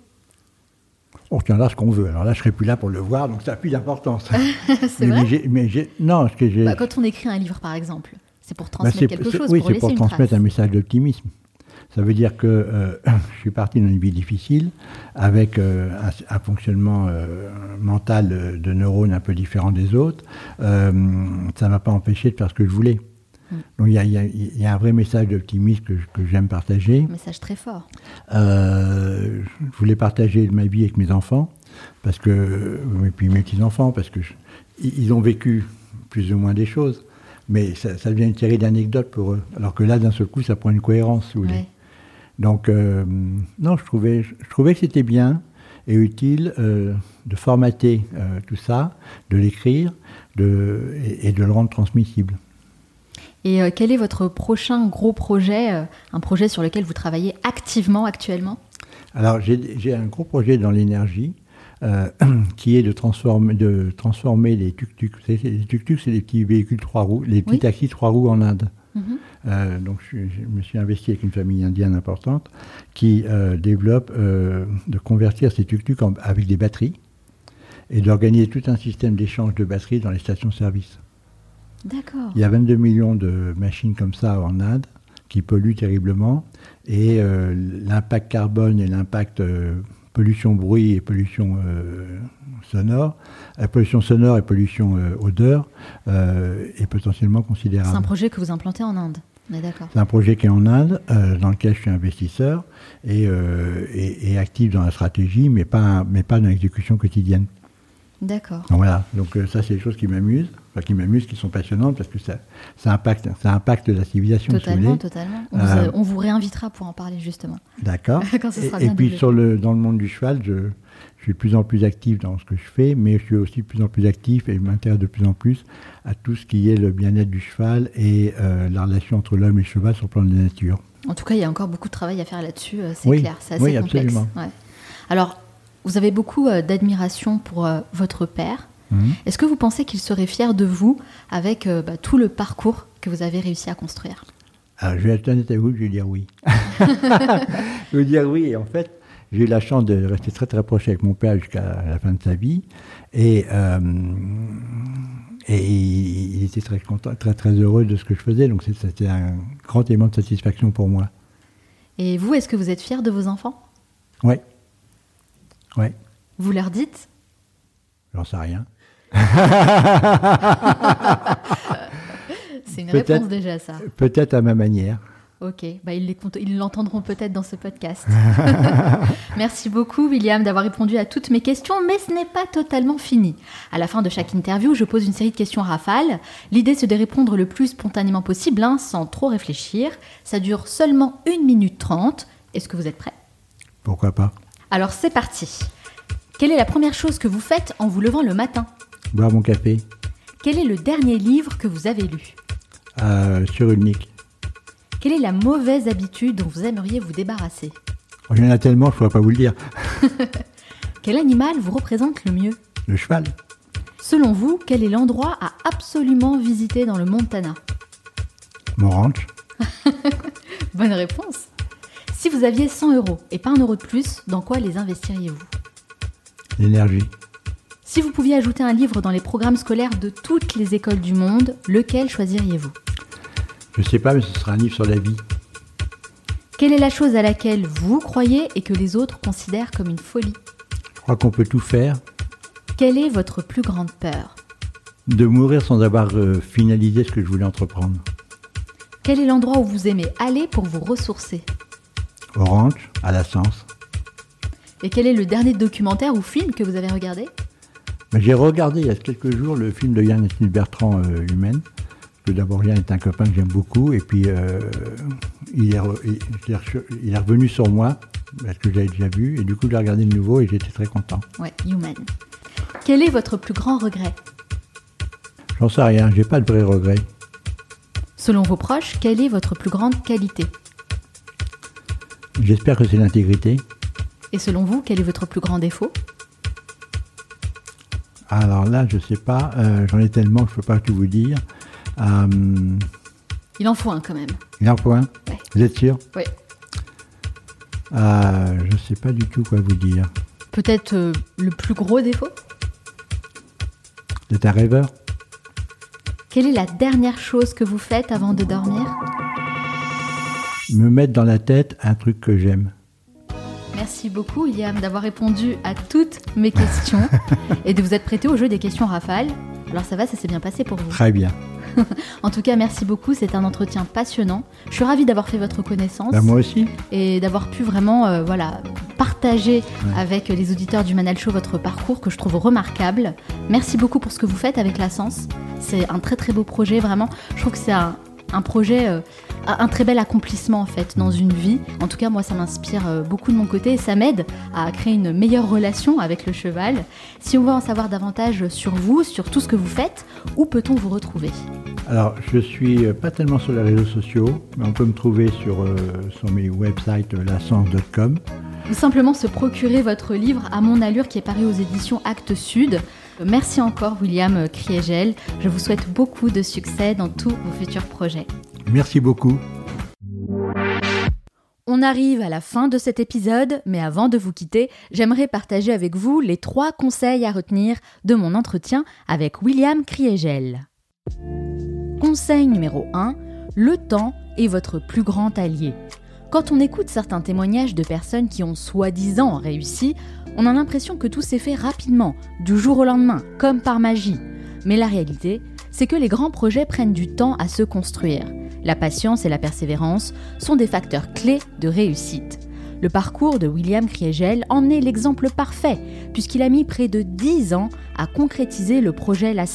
On retiendra ce qu'on veut. Alors là, je serai plus là pour le voir, donc ça n'a plus d'importance. *laughs* c'est vrai? mais non, ce que j'ai... Bah, quand on écrit un livre, par exemple, c'est pour bah, transmettre quelque chose, oui, pour c'est pour transmettre un message d'optimisme. Ça veut dire que euh, *coughs* je suis parti dans une vie difficile, avec euh, un, fonctionnement euh, mental de neurones un peu différent des autres. ça ne m'a pas empêché de faire ce que je voulais. Mm. Donc il y, a un vrai message d'optimisme que, j'aime partager. Un message très fort. je voulais partager ma vie avec mes enfants, parce que, et puis mes petits-enfants, parce que ils ont vécu plus ou moins des choses, mais ça, devient une série d'anecdotes pour eux. Alors que là, d'un seul coup, ça prend une cohérence, si vous voulez. Donc, euh, non, je trouvais, je trouvais que c'était bien et utile euh, de formater euh, tout ça, de l'écrire de, et, de le rendre transmissible. Et quel est votre prochain gros projet, un projet sur lequel vous travaillez activement actuellement? Alors, j'ai un gros projet dans l'énergie. *clears throat* qui est de transformer, de transformer les tuk-tuk. Les tuk-tuk, c'est les petits véhicules trois roues, les petits taxis trois roues en Inde. Euh, donc je, me suis investi avec une famille indienne importante qui euh, développe euh, de convertir ces tuk-tuk avec des batteries et d'organiser tout un système d'échange de batteries dans les stations-service. D'accord. Il y a 22 millions de machines comme ça en Inde qui polluent terriblement et l'impact carbone et l'impact pollution bruit et pollution sonore, pollution sonore et pollution odeur est potentiellement considérable. C'est un projet que vous implantez en Inde c'est un projet qui est en Inde, euh, dans lequel je suis investisseur et, euh, actif dans la stratégie, mais pas, mais pas dans l'exécution quotidienne. D'accord. Voilà, donc euh, ça c'est des choses qui m'amusent. Enfin, qui m'amusent, qui sont passionnantes parce que ça, ça impacte, ça impacte la civilisation. Totalement, totalement. On, Euh, vous, on vous réinvitera pour en parler justement. D'accord. *laughs* Et, puis développé. sur le, dans le monde du cheval, je, je suis de plus en plus actif dans ce que je fais, mais je suis aussi de plus en plus actif et je m'intéresse de plus en plus à tout ce qui est le bien-être du cheval et euh, la relation entre l'homme et le cheval sur le plan de la nature. En tout cas, il y a encore beaucoup de travail à faire là-dessus, euh, c'est Oui, clair, c'est assez oui, complexe. absolument. Ouais. Alors, vous avez beaucoup euh, d'admiration pour euh, votre père. Mhm. Est-ce que vous pensez qu'il serait fier de vous avec euh, bah, tout le parcours que vous avez réussi à construire? Alors, je vais être honnête avec vous, je vais dire oui. *laughs* je vais dire oui, et en fait, j'ai eu la chance de rester très très proche avec mon père jusqu'à la fin de sa vie, et, euh, et il était très content, très très heureux de ce que je faisais, donc c'était un grand élément de satisfaction pour moi. Et vous, est-ce que vous êtes fier de vos enfants? Oui. Oui, Vous leur dites? J'en sais rien. C'est une réponse déjà, ça. Peut-être à ma manière. Ok, bah, ils l'entendront peut-être dans ce podcast. *laughs* Merci beaucoup William d'avoir répondu à toutes mes questions, mais ce n'est pas totalement fini. À la fin de chaque interview, je pose une série de questions rafales. L'idée c'est de répondre le plus spontanément possible, hein, sans trop réfléchir. Ça dure seulement 1 minute 30. Est-ce que vous êtes prêts? Pourquoi pas? Alors c'est parti. Quelle est la première chose que vous faites en vous levant le matin? Boire mon café Quel est le dernier livre que vous avez lu euh, sur une nique. Quelle est la mauvaise habitude dont vous aimeriez vous débarrasser Oh, Il y en a tellement, je ne pourrais pas vous le dire. *laughs* Quel animal vous représente le mieux Le cheval, Selon vous, quel est l'endroit à absolument visiter dans le Montana mon ranch, *laughs* Bonne réponse. Si vous aviez 100 euros et pas un euro de plus, dans quoi les investiriez-vous l'énergie. Si vous pouviez ajouter un livre dans les programmes scolaires de toutes les écoles du monde, lequel choisiriez-vous? Je ne sais pas, mais ce sera un livre sur la vie. Quelle est la chose à laquelle vous croyez et que les autres considèrent comme une folie? Je crois qu'on peut tout faire. Quelle est votre plus grande peur? De mourir sans avoir euh, finalisé ce que je voulais entreprendre. Quel est l'endroit où vous aimez aller pour vous ressourcer? Ranch, à la Sens. Et quel est le dernier documentaire ou film que vous avez regardé? J'ai regardé il y a quelques jours le film de Yann Bertrand, euh, Humaine. Que d'abord, Yann est un copain que j'aime beaucoup. Et puis, euh, il, est re- il, il est rechu- il est revenu sur moi, parce que j'avais déjà vu. Et du coup, je l'ai regardé de nouveau et j'étais très content. Ouais, Human. Quel est votre plus grand regret? J'en sais rien, j'ai pas de vrai regret. Selon vos proches, quelle est votre plus grande qualité? J'espère que c'est l'intégrité. Et selon vous, quel est votre plus grand défaut? Alors là, je sais pas, euh, j'en ai tellement que je peux pas tout vous dire. Euh, Il en faut un quand même. il y a un Ouais. Vous êtes sûr Oui. euh, Je sais pas du tout quoi vous dire. Peut-être euh, le plus gros défaut Vous êtes un rêveur Quelle est la dernière chose que vous faites avant de dormir? Me mettre dans la tête un truc que j'aime. Merci beaucoup, William, d'avoir répondu à toutes mes questions *laughs* et de vous être prêté au jeu des questions rafales. Alors ça va, ça s'est bien passé pour vous. Très bien. *laughs* En tout cas, merci beaucoup, c'est un entretien passionnant. Je suis ravie d'avoir fait votre connaissance Bah, moi aussi. et d'avoir pu vraiment euh, voilà, partager avec les auditeurs du Manal Show votre parcours que je trouve remarquable. Merci beaucoup pour ce que vous faites avec la Sens. C'est un très très beau projet, vraiment. Je trouve que c'est un, un projet, euh, un très bel accomplissement en fait dans une vie. En tout cas, moi, ça m'inspire euh, beaucoup de mon côté et ça m'aide à créer une meilleure relation avec le cheval. Si on veut en savoir davantage sur vous, sur tout ce que vous faites, où peut-on vous retrouver? Alors, je suis euh, pas tellement sur les réseaux sociaux, mais on peut me trouver sur, euh, sur mes websites euh, lasens.com. ou simplement se procurer votre livre à mon allure qui est paru aux éditions Actes Sud. Merci encore William Kriegel. Je vous souhaite beaucoup de succès dans tous vos futurs projets. Merci beaucoup. On arrive à la fin de cet épisode, mais avant de vous quitter, j'aimerais partager avec vous les trois conseils à retenir de mon entretien avec William Kriegel. Conseil numéro 1, le temps est votre plus grand allié. Quand on écoute certains témoignages de personnes qui ont soi-disant réussi, on a l'impression que tout s'est fait rapidement, du jour au lendemain, comme par magie. Mais la réalité, c'est que les grands projets prennent du temps à se construire. La patience et la persévérance sont des facteurs clés de réussite. Le parcours de William Kriegel en est l'exemple parfait, puisqu'il a mis près de 10 ans à concrétiser le projet La.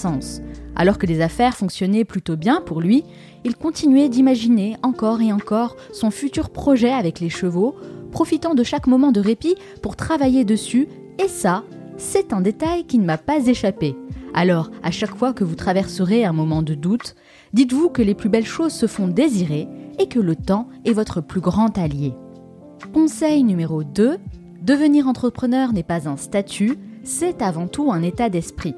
Alors que les affaires fonctionnaient plutôt bien pour lui, il continuait d'imaginer encore et encore son futur projet avec les chevaux, profitant de chaque moment de répit pour travailler dessus, et ça, c'est un détail qui ne m'a pas échappé. Alors, à chaque fois que vous traverserez un moment de doute, dites-vous que les plus belles choses se font désirer et que le temps est votre plus grand allié. Conseil numéro 2, devenir entrepreneur n'est pas un statut, c'est avant tout un état d'esprit.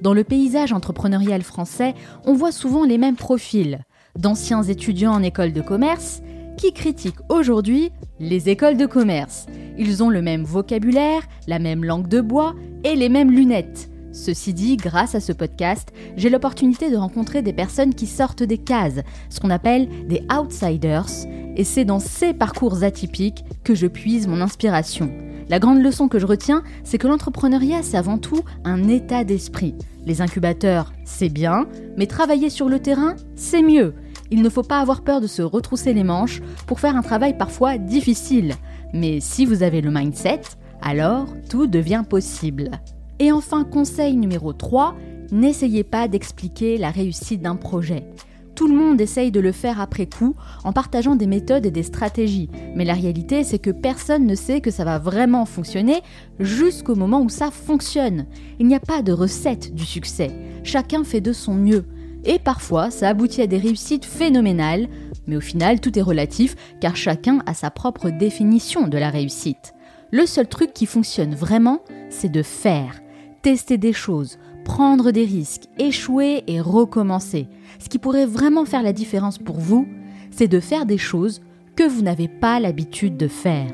Dans le paysage entrepreneurial français, on voit souvent les mêmes profils d'anciens étudiants en école de commerce qui critiquent aujourd'hui les écoles de commerce. Ils ont le même vocabulaire, la même langue de bois et les mêmes lunettes. Ceci dit, grâce à ce podcast, j'ai l'opportunité de rencontrer des personnes qui sortent des cases, ce qu'on appelle des outsiders, et c'est dans ces parcours atypiques que je puise mon inspiration. La grande leçon que je retiens, c'est que l'entrepreneuriat, c'est avant tout un état d'esprit. Les incubateurs, c'est bien, mais travailler sur le terrain, c'est mieux. Il ne faut pas avoir peur de se retrousser les manches pour faire un travail parfois difficile. Mais si vous avez le mindset, alors tout devient possible. Et enfin, conseil numéro 3, n'essayez pas d'expliquer la réussite d'un projet. Tout le monde essaye de le faire après coup en partageant des méthodes et des stratégies. Mais la réalité, c'est que personne ne sait que ça va vraiment fonctionner jusqu'au moment où ça fonctionne. Il n'y a pas de recette du succès. Chacun fait de son mieux. Et parfois, ça aboutit à des réussites phénoménales, mais au final, tout est relatif car chacun a sa propre définition de la réussite. Le seul truc qui fonctionne vraiment, c'est de faire, tester des choses, prendre des risques, échouer et recommencer. Ce qui pourrait vraiment faire la différence pour vous, c'est de faire des choses que vous n'avez pas l'habitude de faire.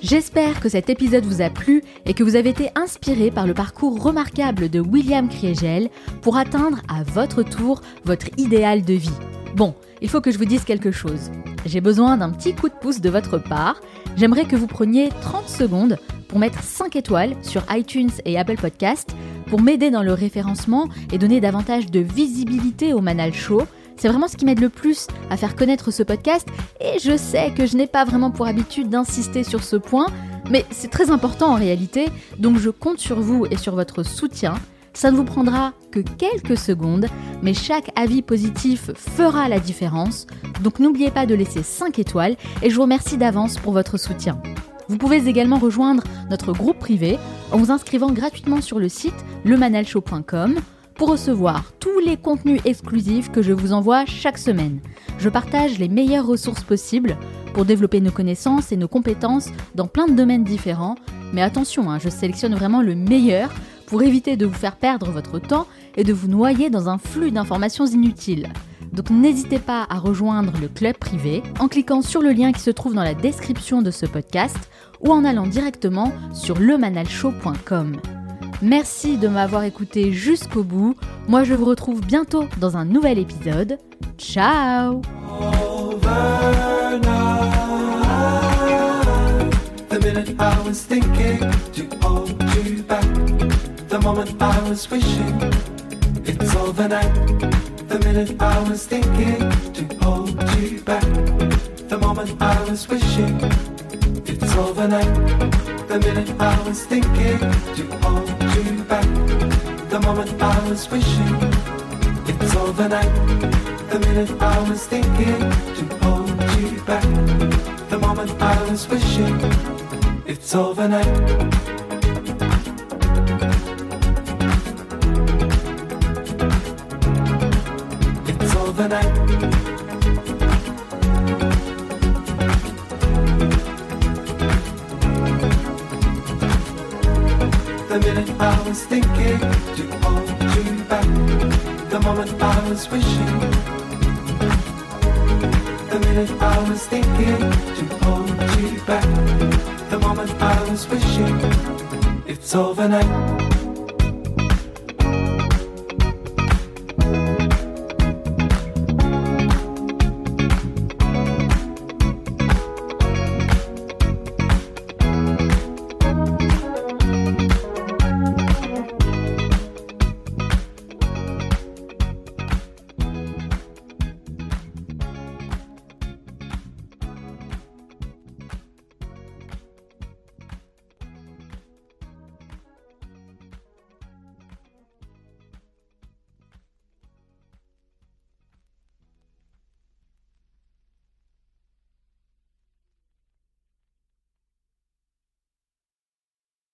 J'espère que cet épisode vous a plu et que vous avez été inspiré par le parcours remarquable de William Kriegel pour atteindre à votre tour votre idéal de vie. Bon, il faut que je vous dise quelque chose. J'ai besoin d'un petit coup de pouce de votre part. J'aimerais que vous preniez 30 secondes pour mettre 5 étoiles sur iTunes et Apple Podcast pour m'aider dans le référencement et donner davantage de visibilité au Manal Show c'est vraiment ce qui m'aide le plus à faire connaître ce podcast et je sais que je n'ai pas vraiment pour habitude d'insister sur ce point, mais c'est très important en réalité, donc je compte sur vous et sur votre soutien. Ça ne vous prendra que quelques secondes, mais chaque avis positif fera la différence, donc n'oubliez pas de laisser 5 étoiles et je vous remercie d'avance pour votre soutien. Vous pouvez également rejoindre notre groupe privé en vous inscrivant gratuitement sur le site lemanalshow.com pour recevoir tous les contenus exclusifs que je vous envoie chaque semaine. Je partage les meilleures ressources possibles pour développer nos connaissances et nos compétences dans plein de domaines différents. Mais attention, hein, je sélectionne vraiment le meilleur pour éviter de vous faire perdre votre temps et de vous noyer dans un flux d'informations inutiles. Donc n'hésitez pas à rejoindre le club privé en cliquant sur le lien qui se trouve dans la description de ce podcast ou en allant directement sur lemanalshow.com. Merci de m'avoir écouté jusqu'au bout. Moi, je vous retrouve bientôt dans un nouvel épisode. Ciao. The moment I was wishing it's overnight. The minute I was thinking to hold you back. The moment I was wishing it's overnight. The minute I was thinking to hold you back. The moment I was wishing it's overnight. The minute I was thinking to hold you back. The moment I was wishing it's overnight. It's overnight. The minute I was thinking to hold you back. The moment I was wishing. The minute I was thinking to hold you back. The moment I was wishing. It's overnight.